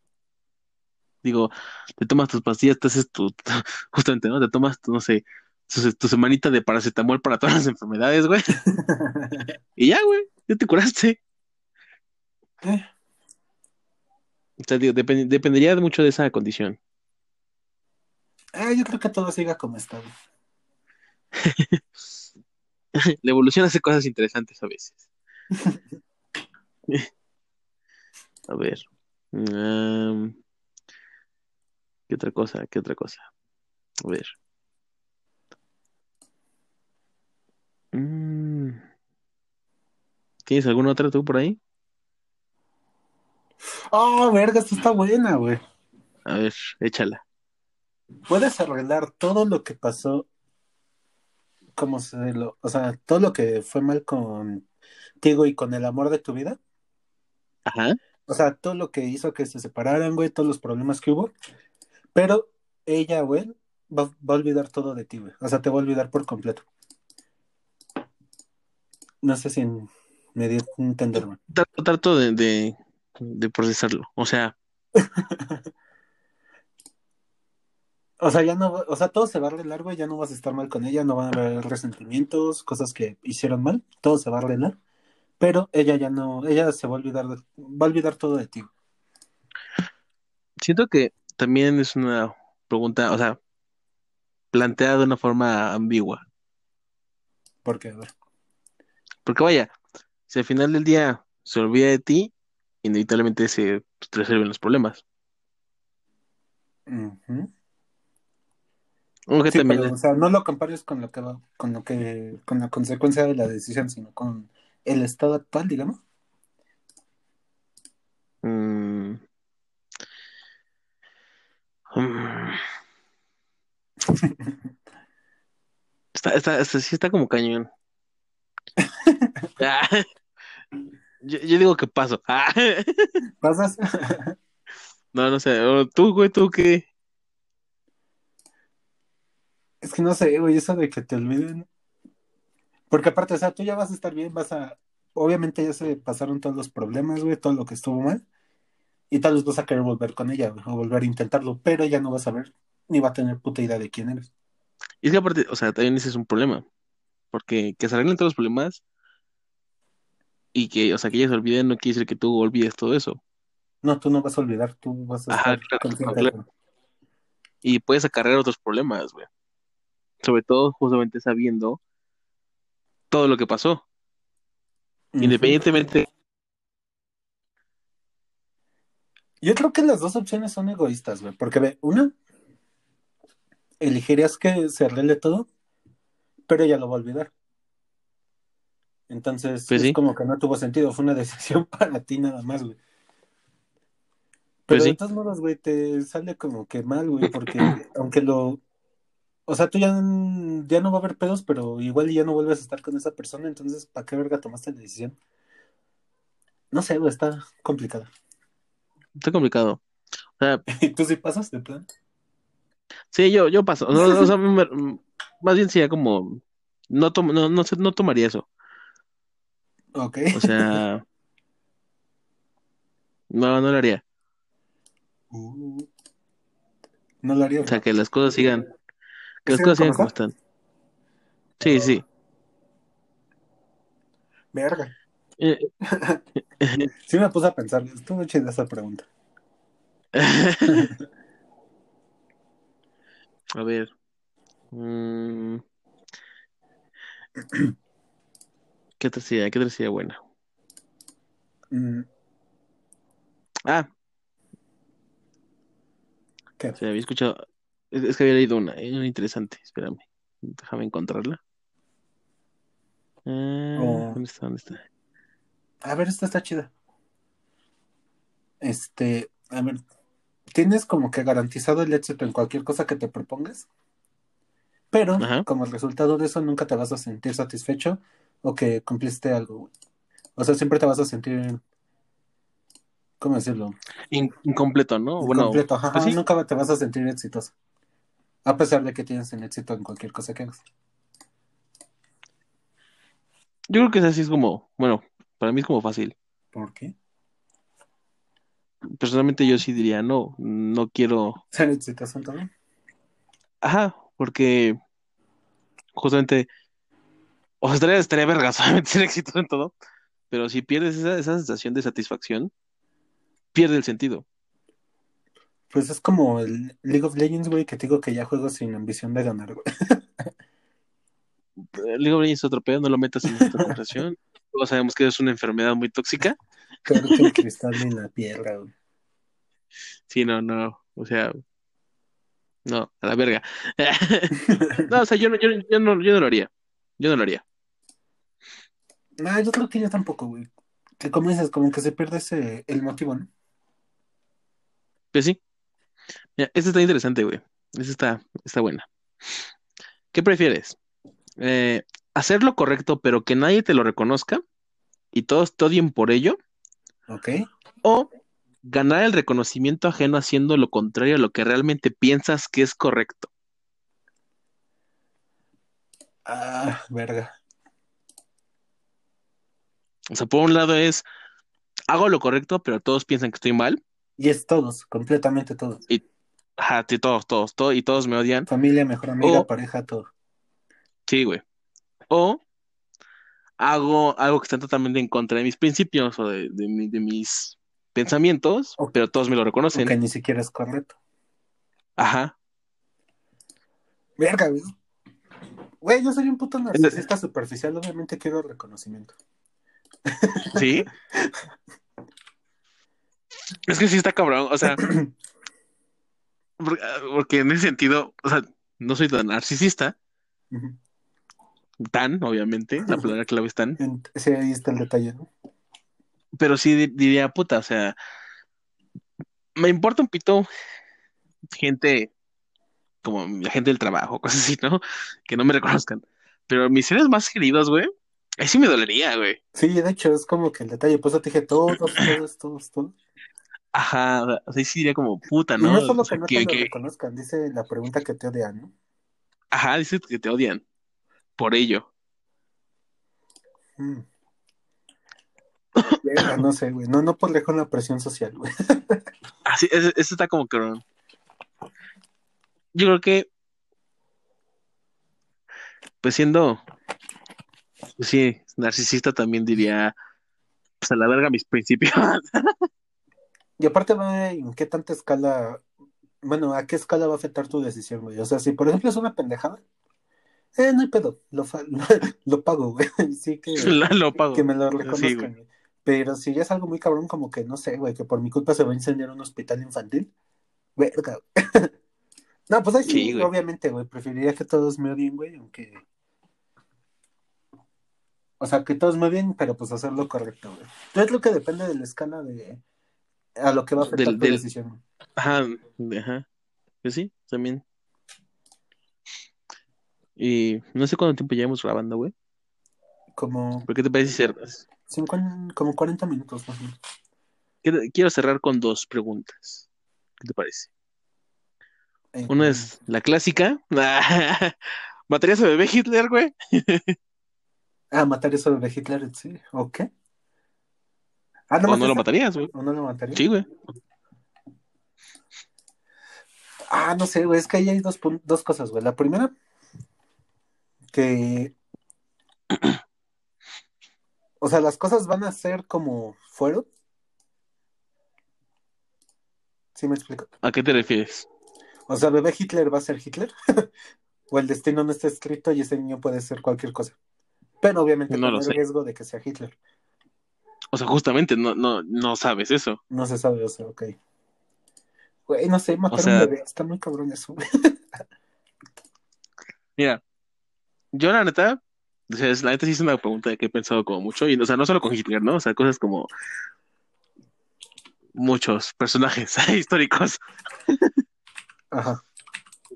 Digo, te tomas tus pastillas, te haces tu, [laughs] justamente, ¿no? Te tomas, no sé, tu, tu semanita de paracetamol para todas las enfermedades, güey. [laughs] Y ya, güey, ya te curaste. Eh, O sea, digo, depend- dependería mucho de esa condición. ah, yo creo que todo siga como está, güey. [laughs] [laughs] La evolución hace cosas interesantes a veces. [laughs] A ver. ¿qué otra cosa? ¿Qué otra cosa? A ver. Mm, ¿tienes alguna otra tú por ahí? Oh, verga, esta está buena, güey. A ver, échala. Puedes arreglar todo lo que pasó, como se lo, o sea, todo lo que fue mal contigo y con el amor de tu vida. Ajá. O sea, todo lo que hizo que se separaran, güey, todos los problemas que hubo. Pero ella, güey, va, va a olvidar todo de ti, güey. O sea, te va a olvidar por completo. No sé si me dio a entender, güey. Trato, trato de, de, de procesarlo. O sea, [laughs] O sea, ya no, o sea, todo se va a arreglar, güey, ya no vas a estar mal con ella, no van a haber resentimientos, cosas que hicieron mal, todo se va a arreglar, pero ella ya no, ella se va a olvidar, va a olvidar todo de ti. siento que también es una pregunta, o sea, planteada de una forma ambigua. Porque, a ver, Porque vaya, si al final del día se olvida de ti, inevitablemente se pues, resuelven los problemas. ujú. Aunque Sí, también pero, o sea, no lo compares con lo que va, con lo que, con la consecuencia de la decisión, sino con el estado actual, digamos. mm, mm, [laughs] está, está, está- sí está como cañón. [laughs] Ah, yo, yo digo que paso. Ah, ¿Pasas? [laughs] no, no sé. Tú, güey, tú qué. Es que no sé, güey, eso de que te olviden. Porque aparte, o sea, tú ya vas a estar bien, vas a. Obviamente ya se pasaron todos los problemas, güey, todo lo que estuvo mal. Y tal vez vas a querer volver con ella, güey, o volver a intentarlo, pero ya no vas a ver, ni va a tener puta idea de quién eres. Y es que aparte, o sea, también ese es un problema. Porque que se arreglen todos los problemas y que, o sea, que ella se olvide no quiere decir que tú olvides todo eso. No, tú no vas a olvidar, tú vas a Ajá, estar claro, claro. Y puedes acarrear otros problemas, güey. Sobre todo justamente sabiendo todo lo que pasó. Independientemente, Yo creo que las dos opciones son egoístas, güey. Porque ve, una, elegirías que se arregle todo, pero ella lo va a olvidar. Entonces, Pues es sí. como que no tuvo sentido, fue una [laughs] decisión para ti nada más, güey. Pues Pero de sí. todos modos, güey, te sale como que mal, güey, [coughs] porque aunque lo... O sea, tú ya, ya no va a haber pedos, pero igual ya no vuelves a estar con esa persona, entonces, ¿para qué verga tomaste la decisión? No sé, güey, está complicado. está complicado. O sea, ¿Y [laughs] tú sí pasas de plan? sí, yo, yo paso. No, o sea, [laughs] más bien sería como, no, tom- no, no, no tomaría eso. Ok. O sea, [laughs] no, no lo haría. Uh, no lo haría. O sea, que las cosas sigan, las cosas sigan como están. Sí, sí. Verga. Eh, [laughs] Sí me puse a pensar, estuvo chida esa pregunta. [laughs] A ver. Mm, ¿Qué otra sería? ¿Qué otra sería buena? Mm, Ah, ¿Qué? se había escuchado. Es, que había leído una, eh, una interesante. Espérame. Déjame encontrarla. Ah, Oh. ¿dónde está? ¿Dónde está? A ver, esta está chida. Este, a ver, tienes como que garantizado el éxito en cualquier cosa que te propongas, pero Ajá. como resultado de eso nunca te vas a sentir satisfecho o que cumpliste algo. O sea, siempre te vas a sentir, ¿cómo decirlo? In- incompleto, ¿no? Bueno, Incompleto. Ajá, pues sí. nunca te vas a sentir exitoso. A pesar de que tienes el éxito en cualquier cosa que hagas. Yo creo que es así es como, bueno, para mí es como fácil. ¿Por qué? Personalmente yo sí diría, no, no quiero, Ser exitoso en todo. ajá, porque justamente, o sea, estaría, estaría vergas, [laughs] solamente ser exitoso en todo, pero si pierdes esa, esa sensación de satisfacción, pierde el sentido. Pues es como el League of Legends, güey, que te digo que ya juego sin ambición de ganar, güey. Eh, League of Legends es otro pedo, no lo metas en esta conversación. [laughs] Todos sabemos que es una enfermedad muy tóxica. Que el cristal en la piedra, güey. Sí, no, no, o sea, no, a la verga. [laughs] No, o sea, yo no, yo, yo no, yo no lo haría. Yo no lo haría. No, yo creo que yo tampoco, güey. Que como dices, como que se pierde ese, el motivo, ¿no? Pues sí. Mira, esta está interesante, güey. Esta está, está buena. ¿Qué prefieres? Eh, ¿hacer lo correcto pero que nadie te lo reconozca y todos te odien por ello? Ok. ¿O ganar el reconocimiento ajeno haciendo lo contrario a lo que realmente piensas que es correcto? Ah, verga. O sea, por un lado es, hago lo correcto pero todos piensan que estoy mal. Y es todos, completamente todos. Ajá, sí, todos, todos, todos, y todos me odian. Familia, mejor amiga, O- pareja, todo. Sí, güey. O hago algo que está totalmente en contra de mis principios o de, de mi- de mis pensamientos, O- pero todos me lo reconocen. Aunque ni siquiera es correcto. Ajá. Verga, güey. Güey, yo soy un puto narcisista superficial, obviamente quiero reconocimiento. ¿Sí? [laughs] Es que sí está cabrón, o sea, [clears throat] por- porque en ese sentido, o sea, no soy tan narcisista, tan, obviamente, la palabra clave es tan, Sí, ahí está el detalle, ¿no? pero sí di- diría, puta, o sea, me importa un pito gente como la gente del trabajo, [laughs] cosas así, ¿no? Que no me reconozcan. Pero mis seres más queridos, güey, ahí sí me dolería, güey. Sí, de hecho, es como que el detalle, pues te dije todos, todos, todos, todos. Ajá, o sea, sí diría como puta, Y ¿no? no solo O sea, que no que- que- reconozcan, dice la pregunta que te odian, ¿no? ajá, dices que te odian por ello. Mm. Verga, no sé, güey. No, no podré con la presión social, güey. [laughs] Así, eso, eso está como que... Yo creo que, pues siendo, pues sí, narcisista también diría, pues a la verga mis principios. [laughs] Y aparte va en qué tanta escala, bueno, a qué escala va a afectar tu decisión, güey. O sea, si por ejemplo es una pendejada, Eh, no hay pedo, lo, fa- [laughs] lo pago, güey. [laughs] Sí que, [laughs] lo pago. que me lo reconozcan. güey. güey. Pero si ya es algo muy cabrón, como que no sé, güey, que por mi culpa se va a incendiar un hospital infantil. Verga, güey. No, pues ahí sí, Sí, güey. obviamente, güey. Preferiría que todos me odien, güey, aunque. O sea, que todos me odien, pero pues hacer lo correcto, güey. Yo creo que depende de la escala de. A lo que va a afectar Del- tu del- decisión. Ajá, ajá. Pues sí, también. Y no sé cuánto tiempo llevamos grabando, güey. Como, ¿Pero qué te parece? 50, como 40 minutos más o menos. Quiero, cerrar con dos preguntas. ¿Qué te parece? Eh, Una es la clásica. [laughs] ¿Matarías a bebé Hitler, güey? [laughs] Ah, matar eso de Hitler, sí. ¿O qué? Ah, ¿O más no lo matarías, güey? ¿O no lo mataría? Sí, güey. Ah, no sé, güey, es que ahí hay dos, dos cosas, güey. La primera, que... [clears throat] O sea, las cosas van a ser como fueron. ¿Sí me explico? ¿A qué te refieres? O sea, bebé Hitler va a ser Hitler. [laughs] o el destino no está escrito y ese niño puede ser cualquier cosa. Pero obviamente No con el riesgo de que sea Hitler. O sea, justamente no, no, no sabes eso. No se sabe, o sea, ok. Güey, no sé, matar O sea- a un bebé. Está muy cabrón eso, güey. [laughs] Mira, yo la neta, o sea, la neta sí es una pregunta que he pensado como mucho, y o sea, no solo con Hitler, ¿no? O sea, cosas como muchos personajes [laughs] históricos, Ajá.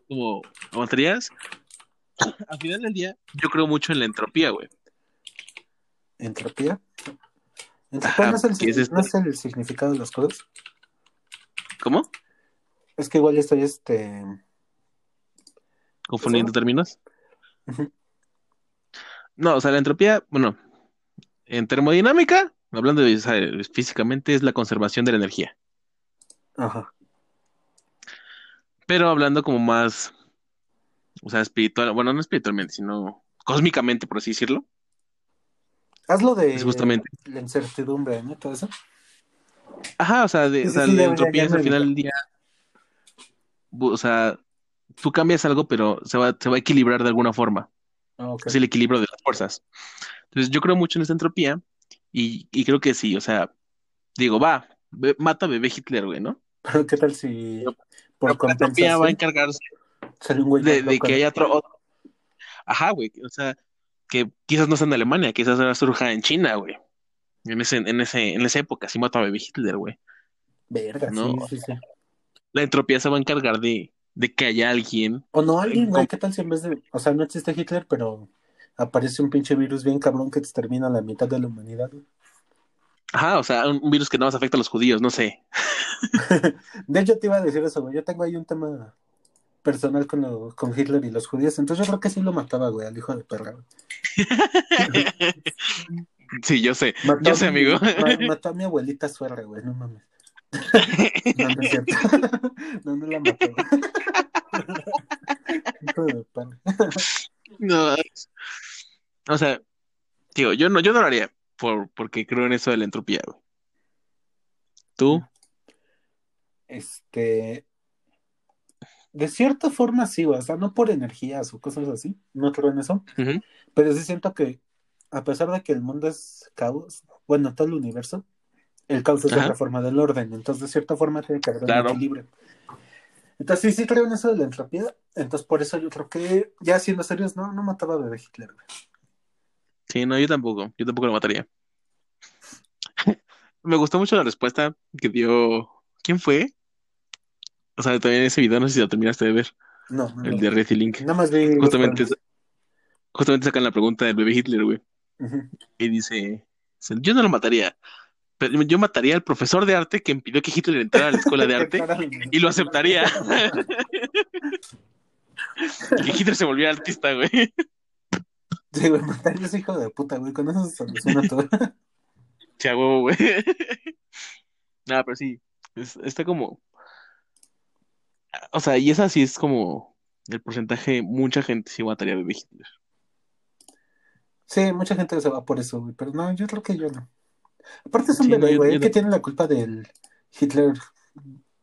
como aguantarías. [clears throat] Al final del día, yo creo mucho en la entropía, güey. ¿Entropía? ¿Entropía Ajá, no, es el, no es el significado de las cosas? ¿Cómo? Es que igual estoy este. ¿Confundiendo términos? No, o sea, la entropía, bueno, en termodinámica, hablando de, o sea, físicamente, es la conservación de la energía. Ajá. Pero hablando como más, o sea, espiritual, bueno, no espiritualmente, sino cósmicamente, por así decirlo. Hazlo de Es justamente. la incertidumbre, ¿no? Todo eso. Ajá, o sea, de, Sí, o sea, sí, la entropía es al final del día, o sea, tú cambias algo, pero se va, se va a equilibrar de alguna forma. Ah, ok. Es el equilibrio de las fuerzas. Entonces, yo creo mucho en esta entropía y, y creo que sí, o sea, digo, va, ve- mata a bebé Hitler, güey, ¿no? Pero ¿qué tal si por Pero la entropía va a encargarse de, de que haya otro, otro- Ajá, güey, o sea, que quizás no sea en Alemania, quizás ahora surja en China, güey. En ese, en ese, en esa época, sí mata a bebé Hitler, güey. Verga, No. sí, sí, sí. La entropía se va a encargar de, de que haya alguien. O no, alguien, güey. ¿qué tal si en vez de. O sea, no existe Hitler, pero aparece un pinche virus bien cabrón que extermina la mitad de la humanidad, güey? Ajá, o sea, un, un virus que nada más afecta a los judíos, no sé. [laughs] De hecho, te iba a decir eso, güey. Yo tengo ahí un tema personal con, lo- con Hitler y los judíos, entonces yo creo que sí lo mataba, güey, al hijo de perra. güey. [laughs] Sí, yo sé. Mató Yo sé, mi- amigo. ma- [laughs] mató a mi abuelita suegra, güey, no mames. [laughs] No, no es cierto. No, no la mató. No. O sea, digo, yo no, yo no lo haría por, porque creo en eso de la entropía, güey. ¿Tú? Este. De cierta forma sí, güey, o sea, no por energías o cosas así, no creo en eso, Ujú. Pero sí siento que a pesar de que el mundo es caos, bueno, todo el universo, el caos es Ajá. otra forma del orden, entonces de cierta forma tiene que haber un equilibrio. Entonces sí, sí creo en eso de la entropía, entonces por eso yo creo que, ya siendo serios, no, no mataba a bebé Hitler. Sí, no, yo tampoco. Yo tampoco lo mataría. [laughs] Me gustó mucho la respuesta que dio. ¿Quién fue? O sea, también ese video, no sé si lo terminaste de ver, No, no, el de Red Link. Nada más vi Justamente. Justamente sacan la pregunta del bebé Hitler, güey. Y dice, yo no lo mataría, pero yo mataría al profesor de arte que impidió que Hitler entrara a la escuela de [laughs] arte y lo aceptaría. [laughs] Y que Hitler se volviera artista, güey. Sí, güey, matar a ese hijo de puta, güey, con eso se soluciona [laughs] todo. Huevo, güey. Nada, pero sí, es- está como... O sea, y esa sí es como el porcentaje, mucha gente sí mataría a bebé Hitler. Sí, mucha gente se va por eso, güey, pero no, yo creo que yo no. Aparte es un Sí, bebé, güey, que no. tiene la culpa del Hitler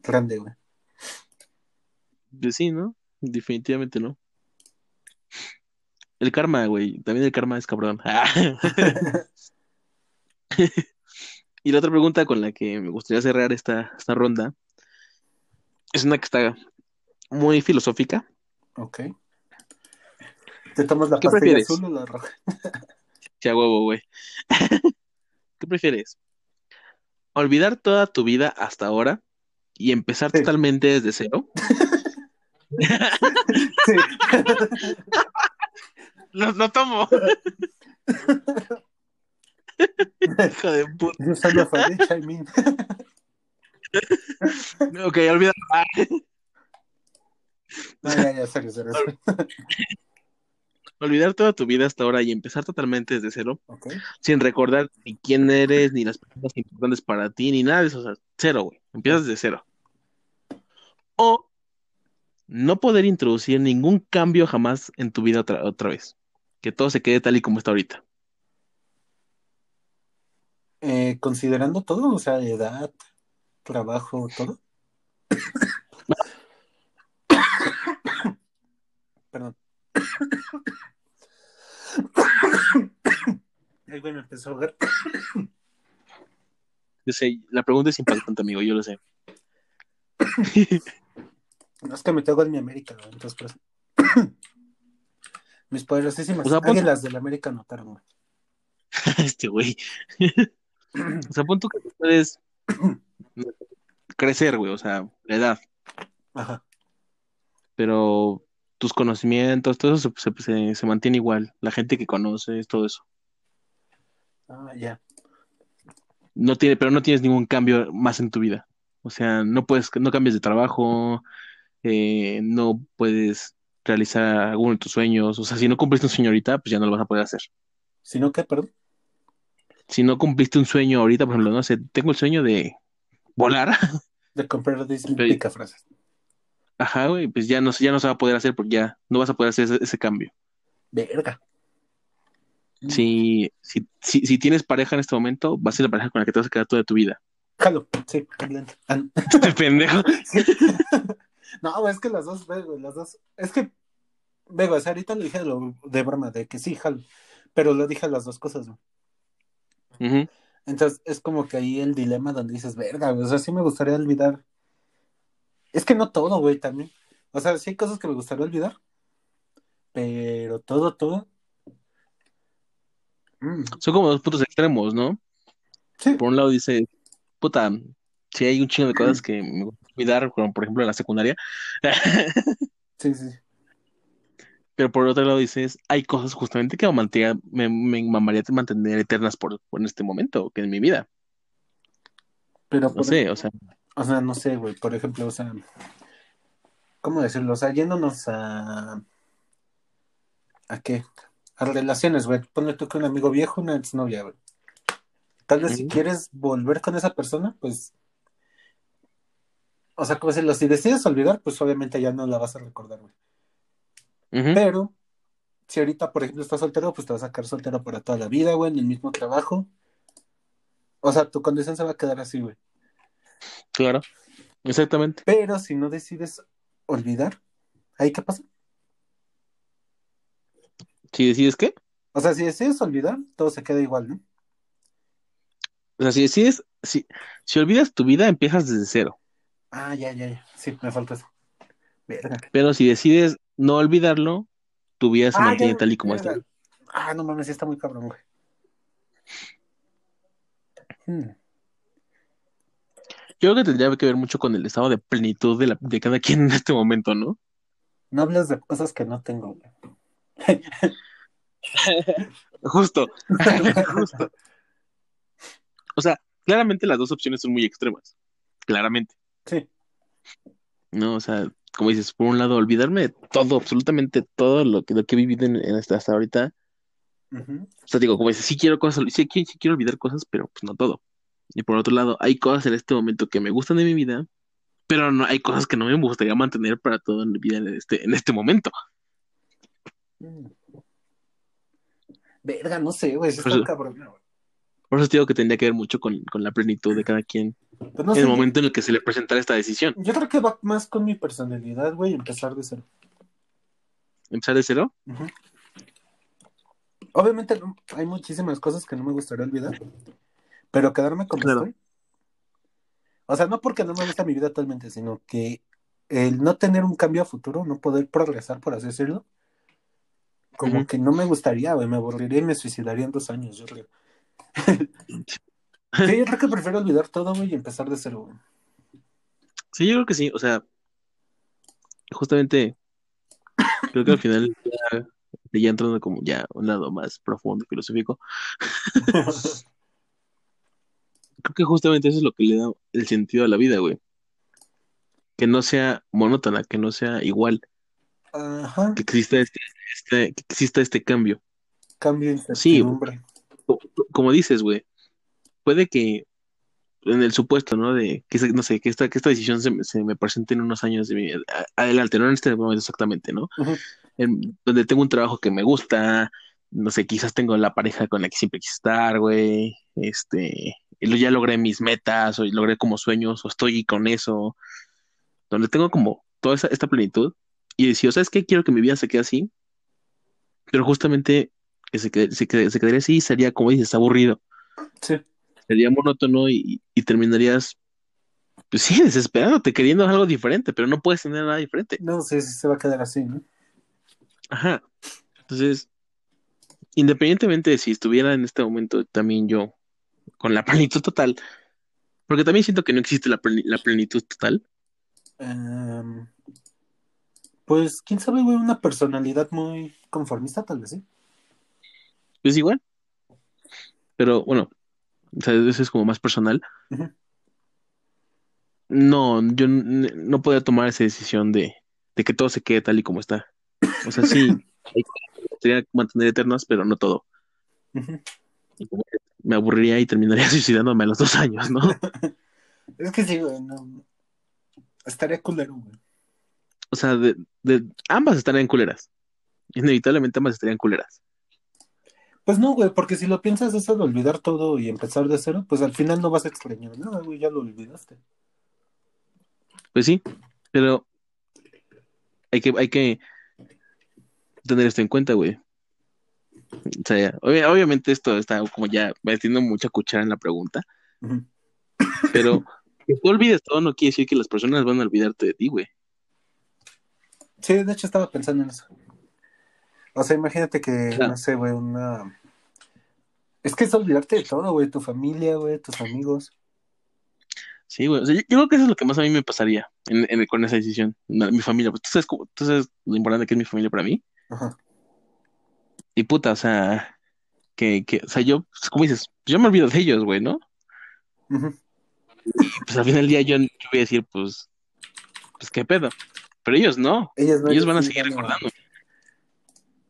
grande, güey. Pues sí, ¿no? Definitivamente no. El karma, güey. También el karma es cabrón. [laughs] Y la otra pregunta con la que me gustaría cerrar esta, esta ronda es una que está muy filosófica. Ok. ¿Te tomas la ¿Qué pastilla prefieres? azul o la roja? Ya huevo, güey. [laughs] ¿Qué prefieres? ¿Olvidar toda tu vida hasta ahora y empezar Sí. totalmente desde cero? Sí. [laughs] Lo, lo tomo. [laughs] Hijo de puta. Yo solo falé, Chaimin. Ok, olvidar. Ah, No, ya, ya, serio, serio. Olvidar toda tu vida hasta ahora y empezar totalmente desde cero, Ok. sin recordar ni quién eres, ni las personas importantes para ti, ni nada de eso. O sea, cero, güey. Empiezas desde cero. O no poder introducir ningún cambio jamás en tu vida otra, otra vez. Que todo se quede tal y como está ahorita. Eh, considerando todo, o sea, edad, trabajo, todo. [coughs] Perdón. [coughs] Ay, güey, me empezó a ahogar. [coughs] Yo sé, la pregunta es impactante, amigo, yo lo sé. [coughs] No, es que me tengo en mi América, güey, entonces por eso. Mis poderosísimas O sea, águilas del América anotaron, güey. [laughs] Este güey. O sea, pon tú que puedes crecer, güey, o sea, la edad, Ajá. pero tus conocimientos, todo eso se, se- se- mantiene igual. La gente que conoces, todo eso. Ah, ya. No tiene, pero no tienes ningún cambio más en tu vida. O sea, no puedes, no cambias de trabajo, eh, no puedes realizar alguno de tus sueños. O sea, si no cumpliste un sueño ahorita, pues ya no lo vas a poder hacer. Si no, ¿qué? Perdón. Si no cumpliste un sueño ahorita, por ejemplo, no sé, tengo el sueño de volar. De comprar Disney Pero- pica frases. Ajá, güey, pues ya no, ya no se va a poder hacer porque ya no vas a poder hacer ese, ese cambio. Verga. Si, si, si, si tienes pareja en este momento, va a ser la pareja con la que te vas a quedar toda tu vida. Jalo, sí. Ah, no. [laughs] Este pendejo. [laughs] No, es que las dos, güey, las dos. Es que, ve, güey, o sea, ahorita lo dije de, lo- de broma, de que sí, jalo. Pero lo dije las dos cosas, güey. Entonces, es como que ahí el dilema donde dices, verga, güey, o sea, sí me gustaría olvidar. Es que no todo, güey, también. O sea, sí hay cosas que me gustaría olvidar. Pero todo, todo. Mm, Son como dos puntos extremos, ¿no? sí, Por un lado dice, puta, si hay un chingo de cosas que me gusta olvidar, como por ejemplo en la secundaria, [laughs] sí, sí. pero por otro lado dices, hay cosas justamente que me, mantenga- me, me mamaría mantener eternas por, por en este momento, que en mi vida. Pero No por sé, o sea, O sea, no sé, güey, por ejemplo, o sea, ¿cómo decirlo? O sea, yéndonos a... ¿A qué? A relaciones, güey. Ponle tú que un amigo viejo, una exnovia, güey. Tal vez si quieres volver con esa persona, pues... O sea, como decirlo, si decides olvidar, pues obviamente ya no la vas a recordar, güey. Pero, si ahorita, por ejemplo, estás soltero, pues te vas a quedar soltero para toda la vida, güey, en el mismo trabajo. O sea, tu condición se va a quedar así, güey. Claro, exactamente. Pero si no decides olvidar, ¿ahí qué pasa? Si decides qué, O sea, si decides olvidar, todo se queda igual, ¿no? o sea, si decides, si, si olvidas tu vida, empiezas desde cero. Ah, ya, ya, ya. Sí, me falta eso. Verga. Pero si decides no olvidarlo, tu vida se Ah, mantiene ya, tal y como verga. está. Ah, no mames, está muy cabrón, güey. Hmm. Yo creo que tendría que ver mucho con el estado de plenitud de, la- de cada quien en este momento, ¿no? No hables de cosas que no tengo. [laughs] Justo, [laughs] justo. O sea, claramente las dos opciones son muy extremas. Claramente. Sí. ¿No? O sea, como dices, por un lado, olvidarme de todo, absolutamente todo lo que, lo que he vivido en, en hasta, hasta ahorita. O sea, digo, como dices, sí quiero cosas, sí, sí quiero olvidar cosas, pero pues no todo. Y por otro lado, hay cosas en este momento que me gustan de mi vida, pero no hay cosas que no me gustaría mantener para toda mi vida en este, en este momento. Mm. Verga, no sé, güey, sí Pues, está cabrón, güey. Por eso te digo que tendría que ver mucho con, con la plenitud de cada quien Pues no en sé, el momento en el que se le presentara esta decisión. yo creo que va más con mi personalidad, güey, empezar de cero. ¿Empezar de cero? Obviamente hay muchísimas cosas que no me gustaría olvidar, pero quedarme como Claro. estoy. O sea, no porque no me gusta mi vida actualmente, sino que el no tener un cambio a futuro, no poder progresar, por así decirlo, como que no me gustaría, güey, me aburriría y me suicidaría en dos años, yo creo. Sí, yo creo que prefiero olvidar todo, güey, y empezar de cero, güey. Sí, yo creo que sí, o sea, justamente creo que al final ya, ya entrando como ya un lado más profundo, filosófico, [laughs] [laughs] creo que justamente eso es lo que le da el sentido a la vida, güey. Que no sea monótona, que no sea igual, Ajá, que exista este, este, que exista este cambio. cambio Sí. Co- Como dices, güey, puede que en el supuesto, ¿no? De que, no sé, que esta, que esta decisión se, me- se me presente en unos años de mi adelante, no en este momento exactamente, ¿no? En- donde tengo un trabajo que me gusta, no sé, quizás tengo la pareja con la que siempre quise estar, güey, este, ya logré mis metas, o logré como sueños, o estoy con eso, donde tengo como toda esa, esta plenitud, y decir, ¿sabes qué? Quiero que mi vida se quede así, pero justamente que se, quede- se, quede- se quedaría así sería, como dices, aburrido Sí, sería monótono y, y terminarías, pues sí, desesperándote, queriendo algo diferente, pero no puedes tener nada diferente. no sé si se va a quedar así, ¿no? Ajá. Entonces, independientemente de si estuviera en este momento también yo con la plenitud total, porque también siento que no existe la, la plenitud total, Em, pues, quién sabe, güey, una personalidad muy conformista, tal vez, sí. pues igual. Pero bueno, o sea, eso es como más personal. No, yo no podía tomar esa decisión de, de que todo se quede tal y como está. O sea, sí, [laughs] hay que mantener eternas, pero no todo. Y como me aburriría y terminaría [laughs] suicidándome a los dos años, ¿no? [laughs] Es que sí, güey, no. Estaría culero, güey. O sea, de, de- ambas estarían culeras. Inevitablemente ambas estarían culeras. Pues no, güey, porque si lo piensas eso de olvidar todo y empezar de cero, pues al final no vas a extrañar nada, güey, ya lo olvidaste. Pues sí, pero hay que, hay que tener esto en cuenta, güey. O sea, obvi- obviamente esto está como ya metiendo mucha cuchara en la pregunta, pero [laughs] que tú olvides todo no quiere decir que las personas van a olvidarte de ti, güey. Sí, de hecho estaba pensando en eso. O sea, imagínate que, Claro. no sé, güey, una... Es que es olvidarte de todo, güey, tu familia, güey, tus amigos. Sí, güey. O sea, yo, yo creo que eso es lo que más a mí me pasaría en, en- con esa decisión. Mi familia, pues tú sabes, tú sabes lo importante que es mi familia para mí. Ajá. Y puta, o sea, que, que, o sea, yo, como dices, yo me olvido de ellos, güey, ¿no? Ujú. Pues al final del día yo, yo voy a decir, pues, pues qué pedo. Pero ellos no. Ellos, no, Ellos van a seguir recordando.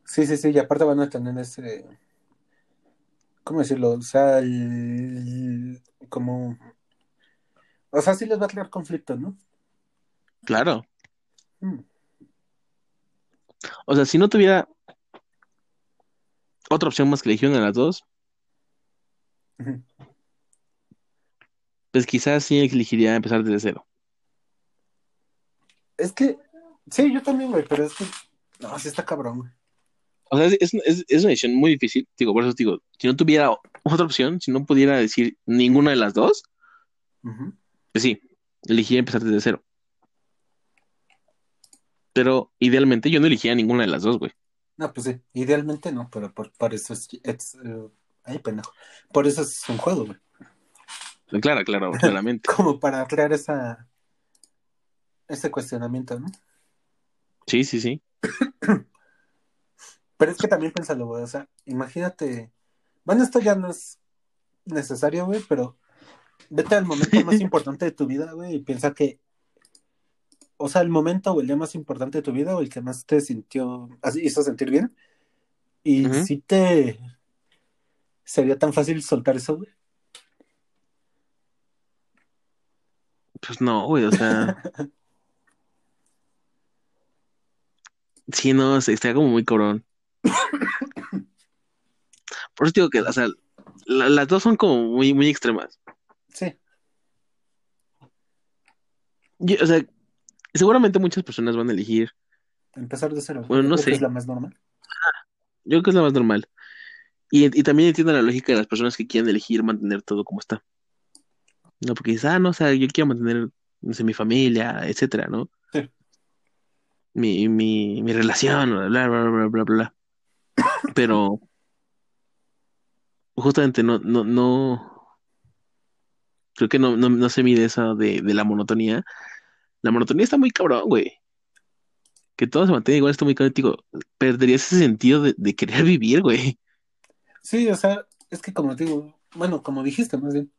Sí, sí, sí, y aparte van a tener ese... ¿Cómo decirlo? O sea, el... como... O sea, sí les va a crear conflicto, ¿no? Claro. Mm. O sea, si no tuviera otra opción más que elegir una de las dos, pues quizás sí elegiría empezar desde cero. Es que... Sí, yo también, güey, pero es que... No, sí está cabrón, güey. O sea, es, es, es una decisión muy difícil. Digo, por eso digo, si no tuviera otra opción, si no pudiera decir ninguna de las dos, pues sí, elegiría empezar desde cero. Pero idealmente yo no elegiría ninguna de las dos, güey. No, pues sí, idealmente no, pero por, por eso es, es, eh, ay, pendejo. Por eso es un juego, güey. Claro, claro, [laughs] claramente. Como para crear esa ese cuestionamiento, ¿no? Sí, sí, sí. [coughs] Pero es que también piénsalo, güey, o sea, imagínate, bueno, esto ya no es necesario, güey, pero vete al momento [laughs] más importante de tu vida, güey, y piensa que, o sea, el momento o el día más importante de tu vida o el que más te sintió, así hizo sentir bien, y Ujú. si te sería tan fácil soltar eso, güey. Pues no, güey, o sea. [laughs] Sí, no, se- está como muy cabrón. Por eso digo que, o sea, la- las dos son como muy, muy extremas. Sí. Yo- o sea, seguramente muchas personas van a elegir, Empezar de cero. Bueno, no sé. Es la más normal. yo creo que es la más normal. Y, y también entiendo la lógica de las personas que quieren elegir mantener todo como está. No, porque dices, ah, no, o sea, yo quiero mantener, no sé, mi familia, etcétera, ¿no? Sí. Mi, mi, mi relación, bla, bla, bla, bla, bla, bla. Pero justamente no, no, no, creo que no, no, no se mide eso de, de la monotonía. La monotonía está muy cabrón, güey. Que todo se mantenga igual está muy cabrón. Digo, perderías ese sentido de, de querer vivir, güey. Sí, o sea, es que como te digo, bueno, como dijiste más bien,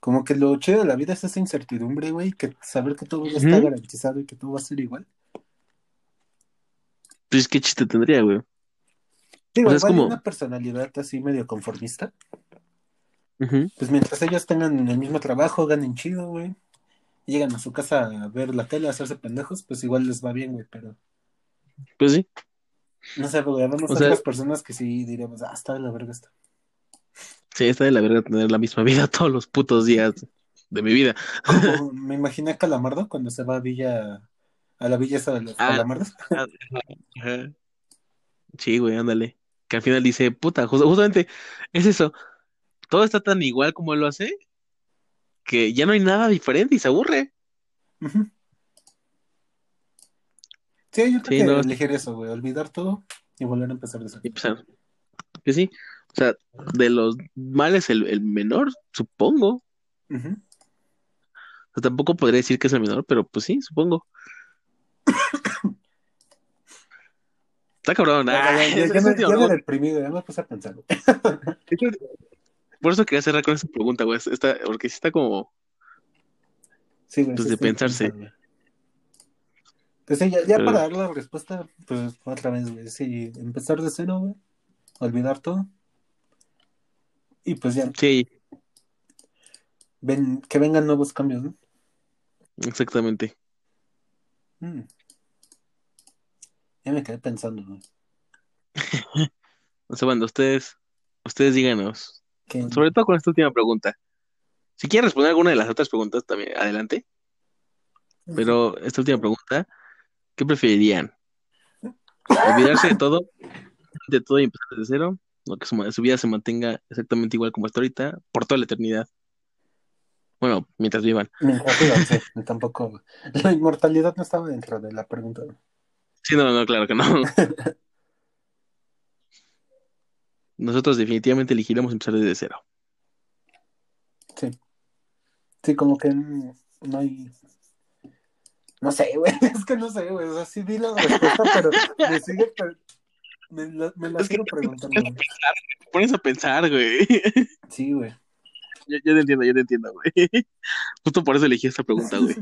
como que lo chido de la vida es esa incertidumbre, güey, que saber que todo está garantizado y que todo va a ser igual. Pues qué chiste tendría, güey. Digo, O sea, es como- una personalidad así medio conformista, pues mientras ellos tengan el mismo trabajo, ganen chido, güey, llegan a su casa a ver la tele, a hacerse pendejos, pues igual les va bien, güey, pero Pues sí. no sé, güey, vemos O sea- otras personas que sí diríamos, ah, está de la verga esto. Sí, está de la verga tener la misma [laughs] vida todos los putos días de mi vida. Como [laughs] me imaginé a Calamardo cuando se va a Villa, a la villa esa de los Ah. Calamardos. [laughs] Ajá. Sí, güey, ándale. Que al final dice, puta, jus- justamente es eso. Todo está tan igual como él lo hace que ya no hay nada diferente y se aburre. Sí, yo creo Sí, que no. elegir eso, güey, olvidar todo y volver a empezar de cero. Y, pues, ah, que sí. O sea, de los males el, el menor, supongo. O sea, tampoco podría decir que es el menor, pero pues sí, supongo. [laughs] Está cabrón. Ya, ah, ya, ya, [laughs] es- ya puse a pensar. [laughs] Por eso quería cerrar con esa pregunta, güey. Está, porque sí está como. Sí, güey, Pues sí de pensarse. Pues sí, ya, ya Pero- para dar la respuesta, pues otra vez, güey, sí, empezar de cero, güey, olvidar todo. Y pues ya, Sí, ven, que vengan nuevos cambios, ¿no? exactamente. Mm. Ya me quedé pensando, güey. [laughs] O sea, bueno, ustedes, ustedes díganos. Que, Sobre todo con esta última pregunta. Si quieren responder alguna de las otras preguntas también, adelante. Pero esta última pregunta, ¿qué preferirían? ¿Olvidarse de todo? ¿De todo y empezar desde cero? ¿O que su, vida se mantenga exactamente igual como está ahorita por toda la eternidad? Bueno, mientras vivan. Mientras vivan, sí, [laughs] tampoco. La inmortalidad no estaba dentro de la pregunta. Sí, no, no, claro que no. [laughs] Nosotros definitivamente elegiremos empezar desde cero. Sí. Sí, como que no hay. No sé, [laughs] güey. Es que no sé, güey. O sea, sí di la respuesta, [laughs] pero me sigue. Me la, me la Es sigo preguntando. Te pones a pensar, güey. [laughs] Sí, güey. Yo, yo te entiendo, yo te entiendo, güey. Justo por eso elegí esta pregunta, güey.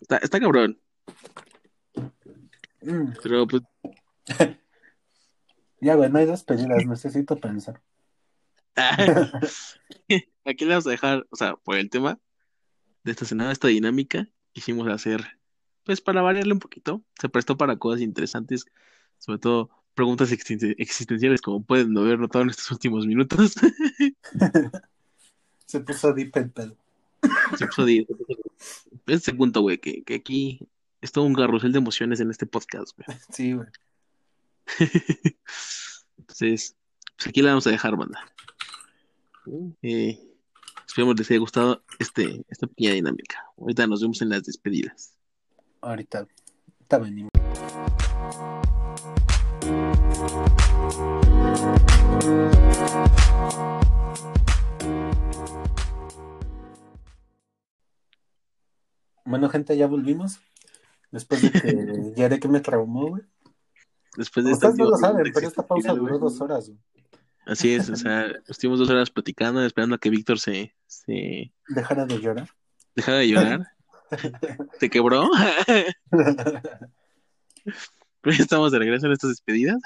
Está, está cabrón, Mm, pero pues Ya, güey, no hay despedidas. Necesito pensar. [laughs] aquí le vamos a dejar, o sea, por el tema de esta cenada, esta dinámica, quisimos hacer, pues para variarle un poquito, se prestó para cosas interesantes, sobre todo preguntas existen- existenciales, como pueden haber notado en estos últimos minutos. [laughs] Se puso deep el pedo. Se puso de- Ese es el punto, güey, que, que aquí es todo un carrusel de emociones en este podcast, güey. Sí, güey. [laughs] Entonces, pues aquí la vamos a dejar, banda. Eh, esperemos les haya gustado este, esta pequeña dinámica. Ahorita nos vemos en las despedidas. Ahorita. Ahorita venimos. Bueno, gente, ya volvimos. Después de que [laughs] ya de que me traumó, güey. Después de esta Ustedes no lo saben, pero esta pausa duró dos horas, güey. Así es, o sea, [laughs] estuvimos dos horas platicando, esperando a que Víctor se, se Dejara de llorar. dejara de llorar. [laughs] ¿Se quebró? [laughs] Pero ya estamos de regreso en estas despedidas.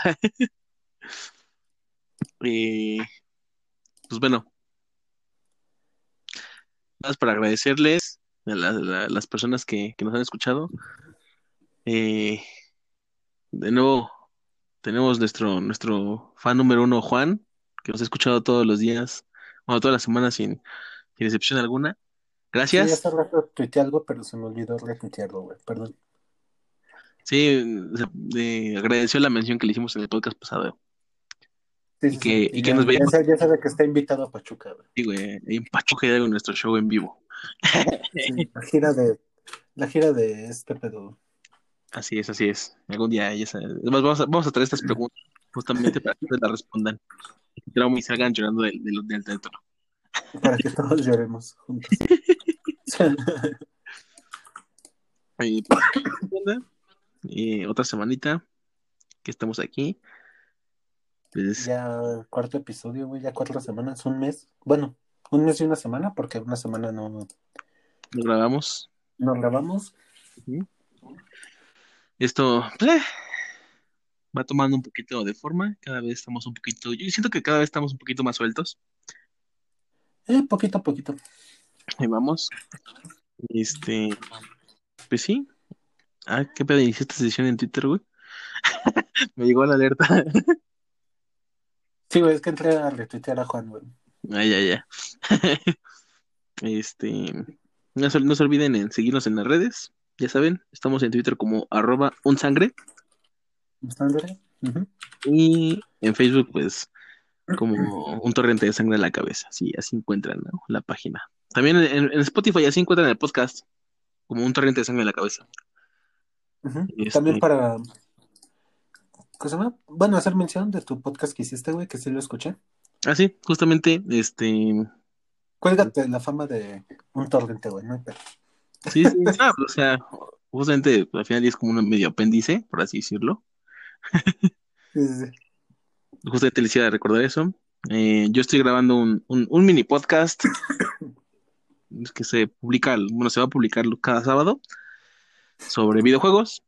Y pues bueno, más para agradecerles a la- la- las personas que, que nos han escuchado. Eh, de nuevo, tenemos nuestro, nuestro fan número uno, Juan, que nos ha escuchado todos los días, bueno, todas las semanas sin, sin excepción alguna. Sí, Gracias. hace rato tuiteé algo, pero se me olvidó retuitearlo, güey. Perdón. Sí, eh, agradeció la mención que le hicimos en el podcast pasado. Sí, Y sí, que- sí. y que ya, nos sabe, ya sabe que está invitado a Pachuca, güey. Sí, güey, en Pachuca Hidalgo, nuestro show en vivo. [laughs] Sí, la gira de la gira de este pedo. Así es, así es. Algún día sabes. Además, vamos a, vamos a traer estas preguntas justamente para que ustedes las respondan. Y que trauma y salgan llorando del, del, del teatro. para que todos lloremos juntos. Y, [laughs] pues, ¿qué onda? Y otra semanita que estamos aquí. Pues, ya cuarto episodio, güey, ya cuatro semanas, un mes. Bueno, un mes y una semana, porque una semana no, lo grabamos. no grabamos. Esto pues, eh, va tomando un poquito de forma. Cada vez estamos un poquito. Yo siento que cada vez estamos un poquito más sueltos. Eh, poquito a poquito. Ahí vamos. Este. Pues sí. Ah, qué pedo, hiciste sesión en Twitter, güey. [laughs] Me llegó la alerta. Sí, güey, es que entré a retuitear a Juan, güey. Ay, ya, ya. [laughs] Este. No se, no se olviden en seguirnos en las redes. Ya saben, estamos en Twitter como arroba unsangre. ¿Está Andrea? Ujú. Y en Facebook, pues, como un torrente de sangre a la cabeza. Sí, así encuentran, ¿no? la página. También en, en Spotify así encuentran el podcast. Como un torrente de sangre a la cabeza. Este- También para. ¿Cómo se llama? Bueno, hacer mención de tu podcast que hiciste, güey, que sí lo escuché. Ah, sí, justamente, este. Cuélgate la fama de un torrente, güey, no hay. Sí, sí, ah, o sea, justamente al final es como un medio apéndice, por así decirlo. Sí, sí, sí. Justamente les iba a recordar eso. Eh, yo estoy grabando un, un, un mini podcast [coughs] que se publica, bueno, se va a publicar cada sábado sobre videojuegos.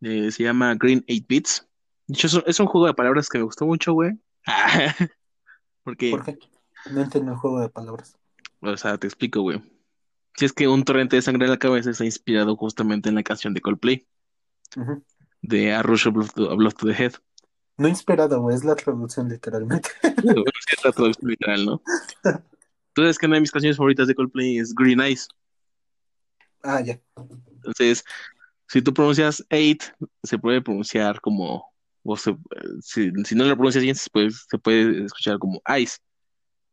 Eh, se llama Green 8 Bits. De hecho, es un, es un juego de palabras que me gustó mucho, güey. [laughs] Porque, ¿Por qué? No entiendo el juego de palabras. o sea, te explico, güey. Si es que un torrente de sangre en la cabeza está inspirado justamente en la canción de Coldplay, de A Rush of Blood to, of Blood to the Head. No inspirado, güey, es la traducción literalmente. [laughs] Bueno, es la traducción literal, ¿no? [laughs] Entonces, que una de mis canciones favoritas de Coldplay es Green Eyes. Ah, ya. Entonces, si tú pronuncias eight, se puede pronunciar como, o se- si, si no lo pronuncias bien, se puede, se puede escuchar como ice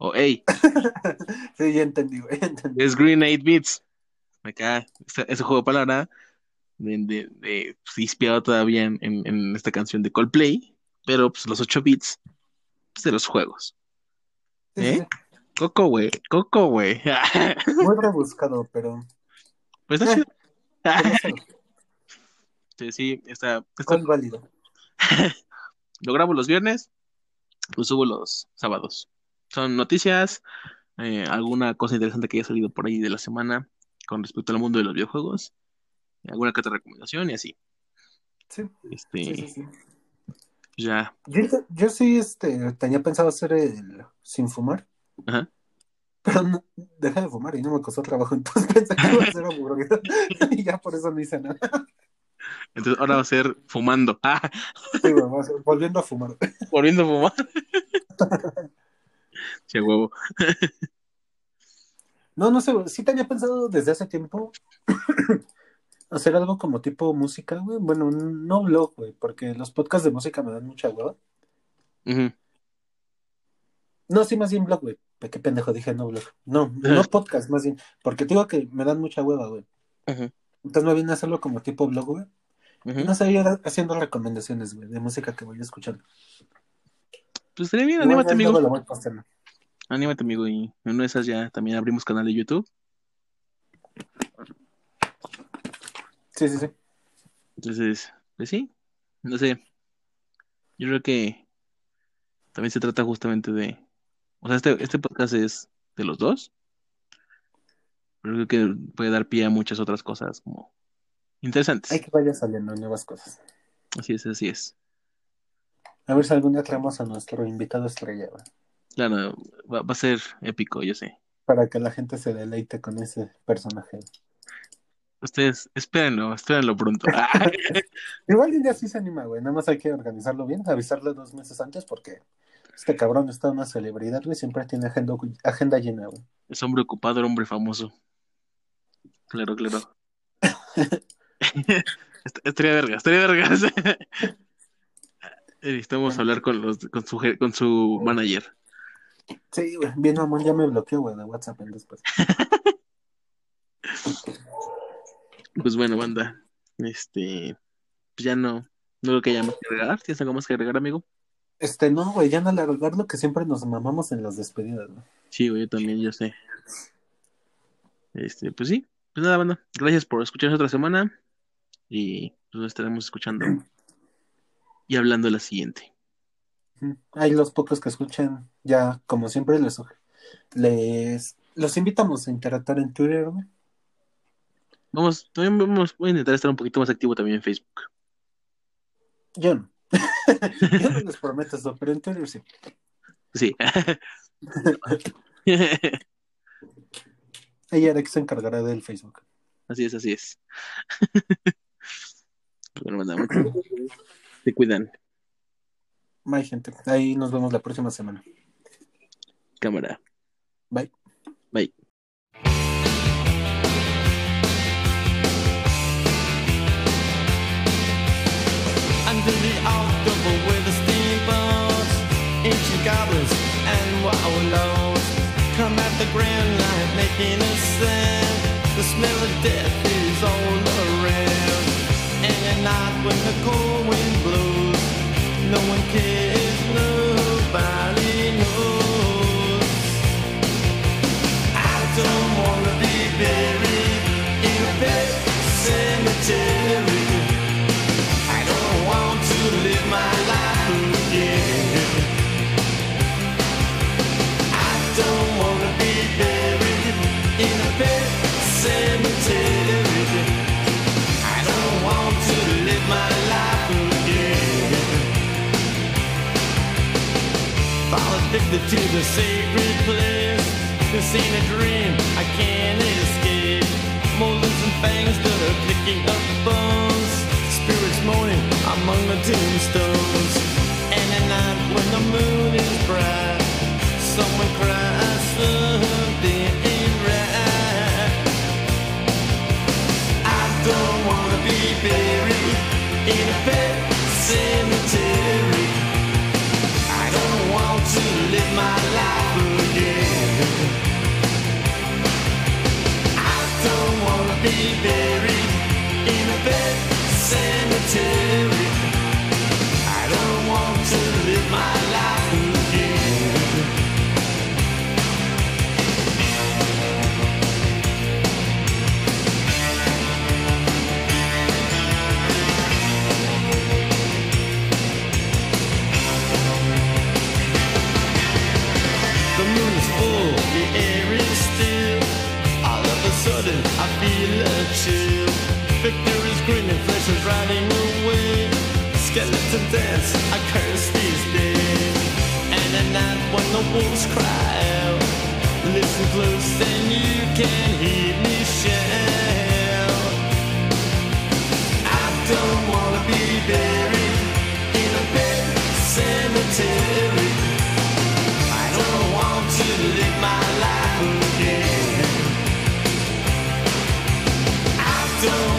o hey, [laughs] Sí, ya entendí, güey, ya entendí. es Green Eight Beats. Acá, ese, ese juego de palabra de, de- de- pues, inspirado todavía en, en- en esta canción de Coldplay, pero pues los 8 bits pues, de los juegos. Sí, sí, ¿Eh? Coco, güey, Coco, güey. sí. [laughs] Muy rebuscado, pero. Pues está Eh. chido. sí, [laughs] Sí, sí, está, está- ¿Cuál válido? lo grabo los viernes, lo subo los sábados. Son noticias, eh, alguna cosa interesante que haya salido por ahí de la semana con respecto al mundo de los videojuegos, alguna que otra recomendación y así. Sí, Este, sí, sí. sí. ya, Yo, yo sí este, tenía pensado hacer el sin fumar, ajá. pero no, dejé de fumar y no me costó trabajo, [laughs] entonces pensé que iba a ser aburrido [laughs] y ya por eso no hice nada. Entonces ahora va a ser fumando. Ah, [laughs] Sí, güey, va a ser- volviendo a fumar. volviendo a fumar. Che huevo. No, no sé, sí tenía pensado desde hace tiempo [clears throat] hacer algo como tipo música, güey. Bueno, no blog, güey, porque los podcasts de música me dan mucha hueva. No, sí, más bien blog, güey. Qué pendejo, dije no blog. No, [laughs] no podcast, más bien. Porque te digo que me dan mucha hueva, güey. Entonces me viene a hacerlo como tipo blog, güey. No sé, ir haciendo recomendaciones, güey, de música que voy escuchando. Pues estaría bien, anímate, amigo. lo voy. Anímate, amigo. Y en una de esas ya también abrimos canal de YouTube. Sí, sí, sí. Entonces, pues sí, no sé. Yo creo que también se trata justamente de. O sea, este, este podcast es de los dos. Pero creo que puede dar pie a muchas otras cosas como interesantes. Hay que vaya saliendo nuevas cosas. Así es, así es. A ver si algún día traemos a nuestro invitado estrella, güey. Claro, va, va a ser épico, yo sé. Para que la gente se deleite con ese personaje. Ustedes, espérenlo, espérenlo pronto. [laughs] Ah, Igual un día sí se anima, güey. Nada más hay que organizarlo bien, avisarle dos meses antes porque este cabrón está una celebridad, güey. Siempre tiene agenda, agenda llena, güey. es hombre ocupado, era hombre famoso. Claro, claro. [laughs] Est- Estaría verga, estaría vergas. [laughs] Necesitamos hablar con, los, con, su, con su manager. Sí, güey, bien mamón, ya me bloqueó, güey, de WhatsApp en después. [laughs] Pues bueno, banda. Este. Pues ya no. No lo que haya más que agregar. ¿Tienes algo más que agregar, amigo? Este, no, güey, ya no alargar lo que siempre nos mamamos en las despedidas, güey. Sí, güey, yo también, yo sé. Este, pues sí. Pues nada, banda. Gracias por escucharnos otra semana. Y pues nos estaremos escuchando y hablando la siguiente. Hay los pocos que escuchan, ya, como siempre, les, les los invitamos a interactuar en Twitter, güey. Vamos, también vamos, voy a intentar estar un poquito más activo también en Facebook. Yo no. [laughs] Yo no les prometo eso, pero en Twitter sí. Sí. Ella era que se encargará del Facebook. Así es, así es. [laughs] Gracias. Se cuidan. Bye, gente. Ahí nos vemos la próxima semana. Cámara. Bye. Bye. Under the October with the steamboats, ancient goblins and wallows come at the grand light making a sound. The smell of death is all around. And at night when the cold wind blows, no one cares, nobody addicted to the sacred place. This ain't a dream, I can't escape. Molars and fangs that are picking up bones. Spirits moaning among the tombstones. And at night when the moon is bright, sentence I curse these days And at night when the wolves cry out Listen close then you can hear me shout. I don't wanna be buried In a big cemetery. I don't want to live my life again. I don't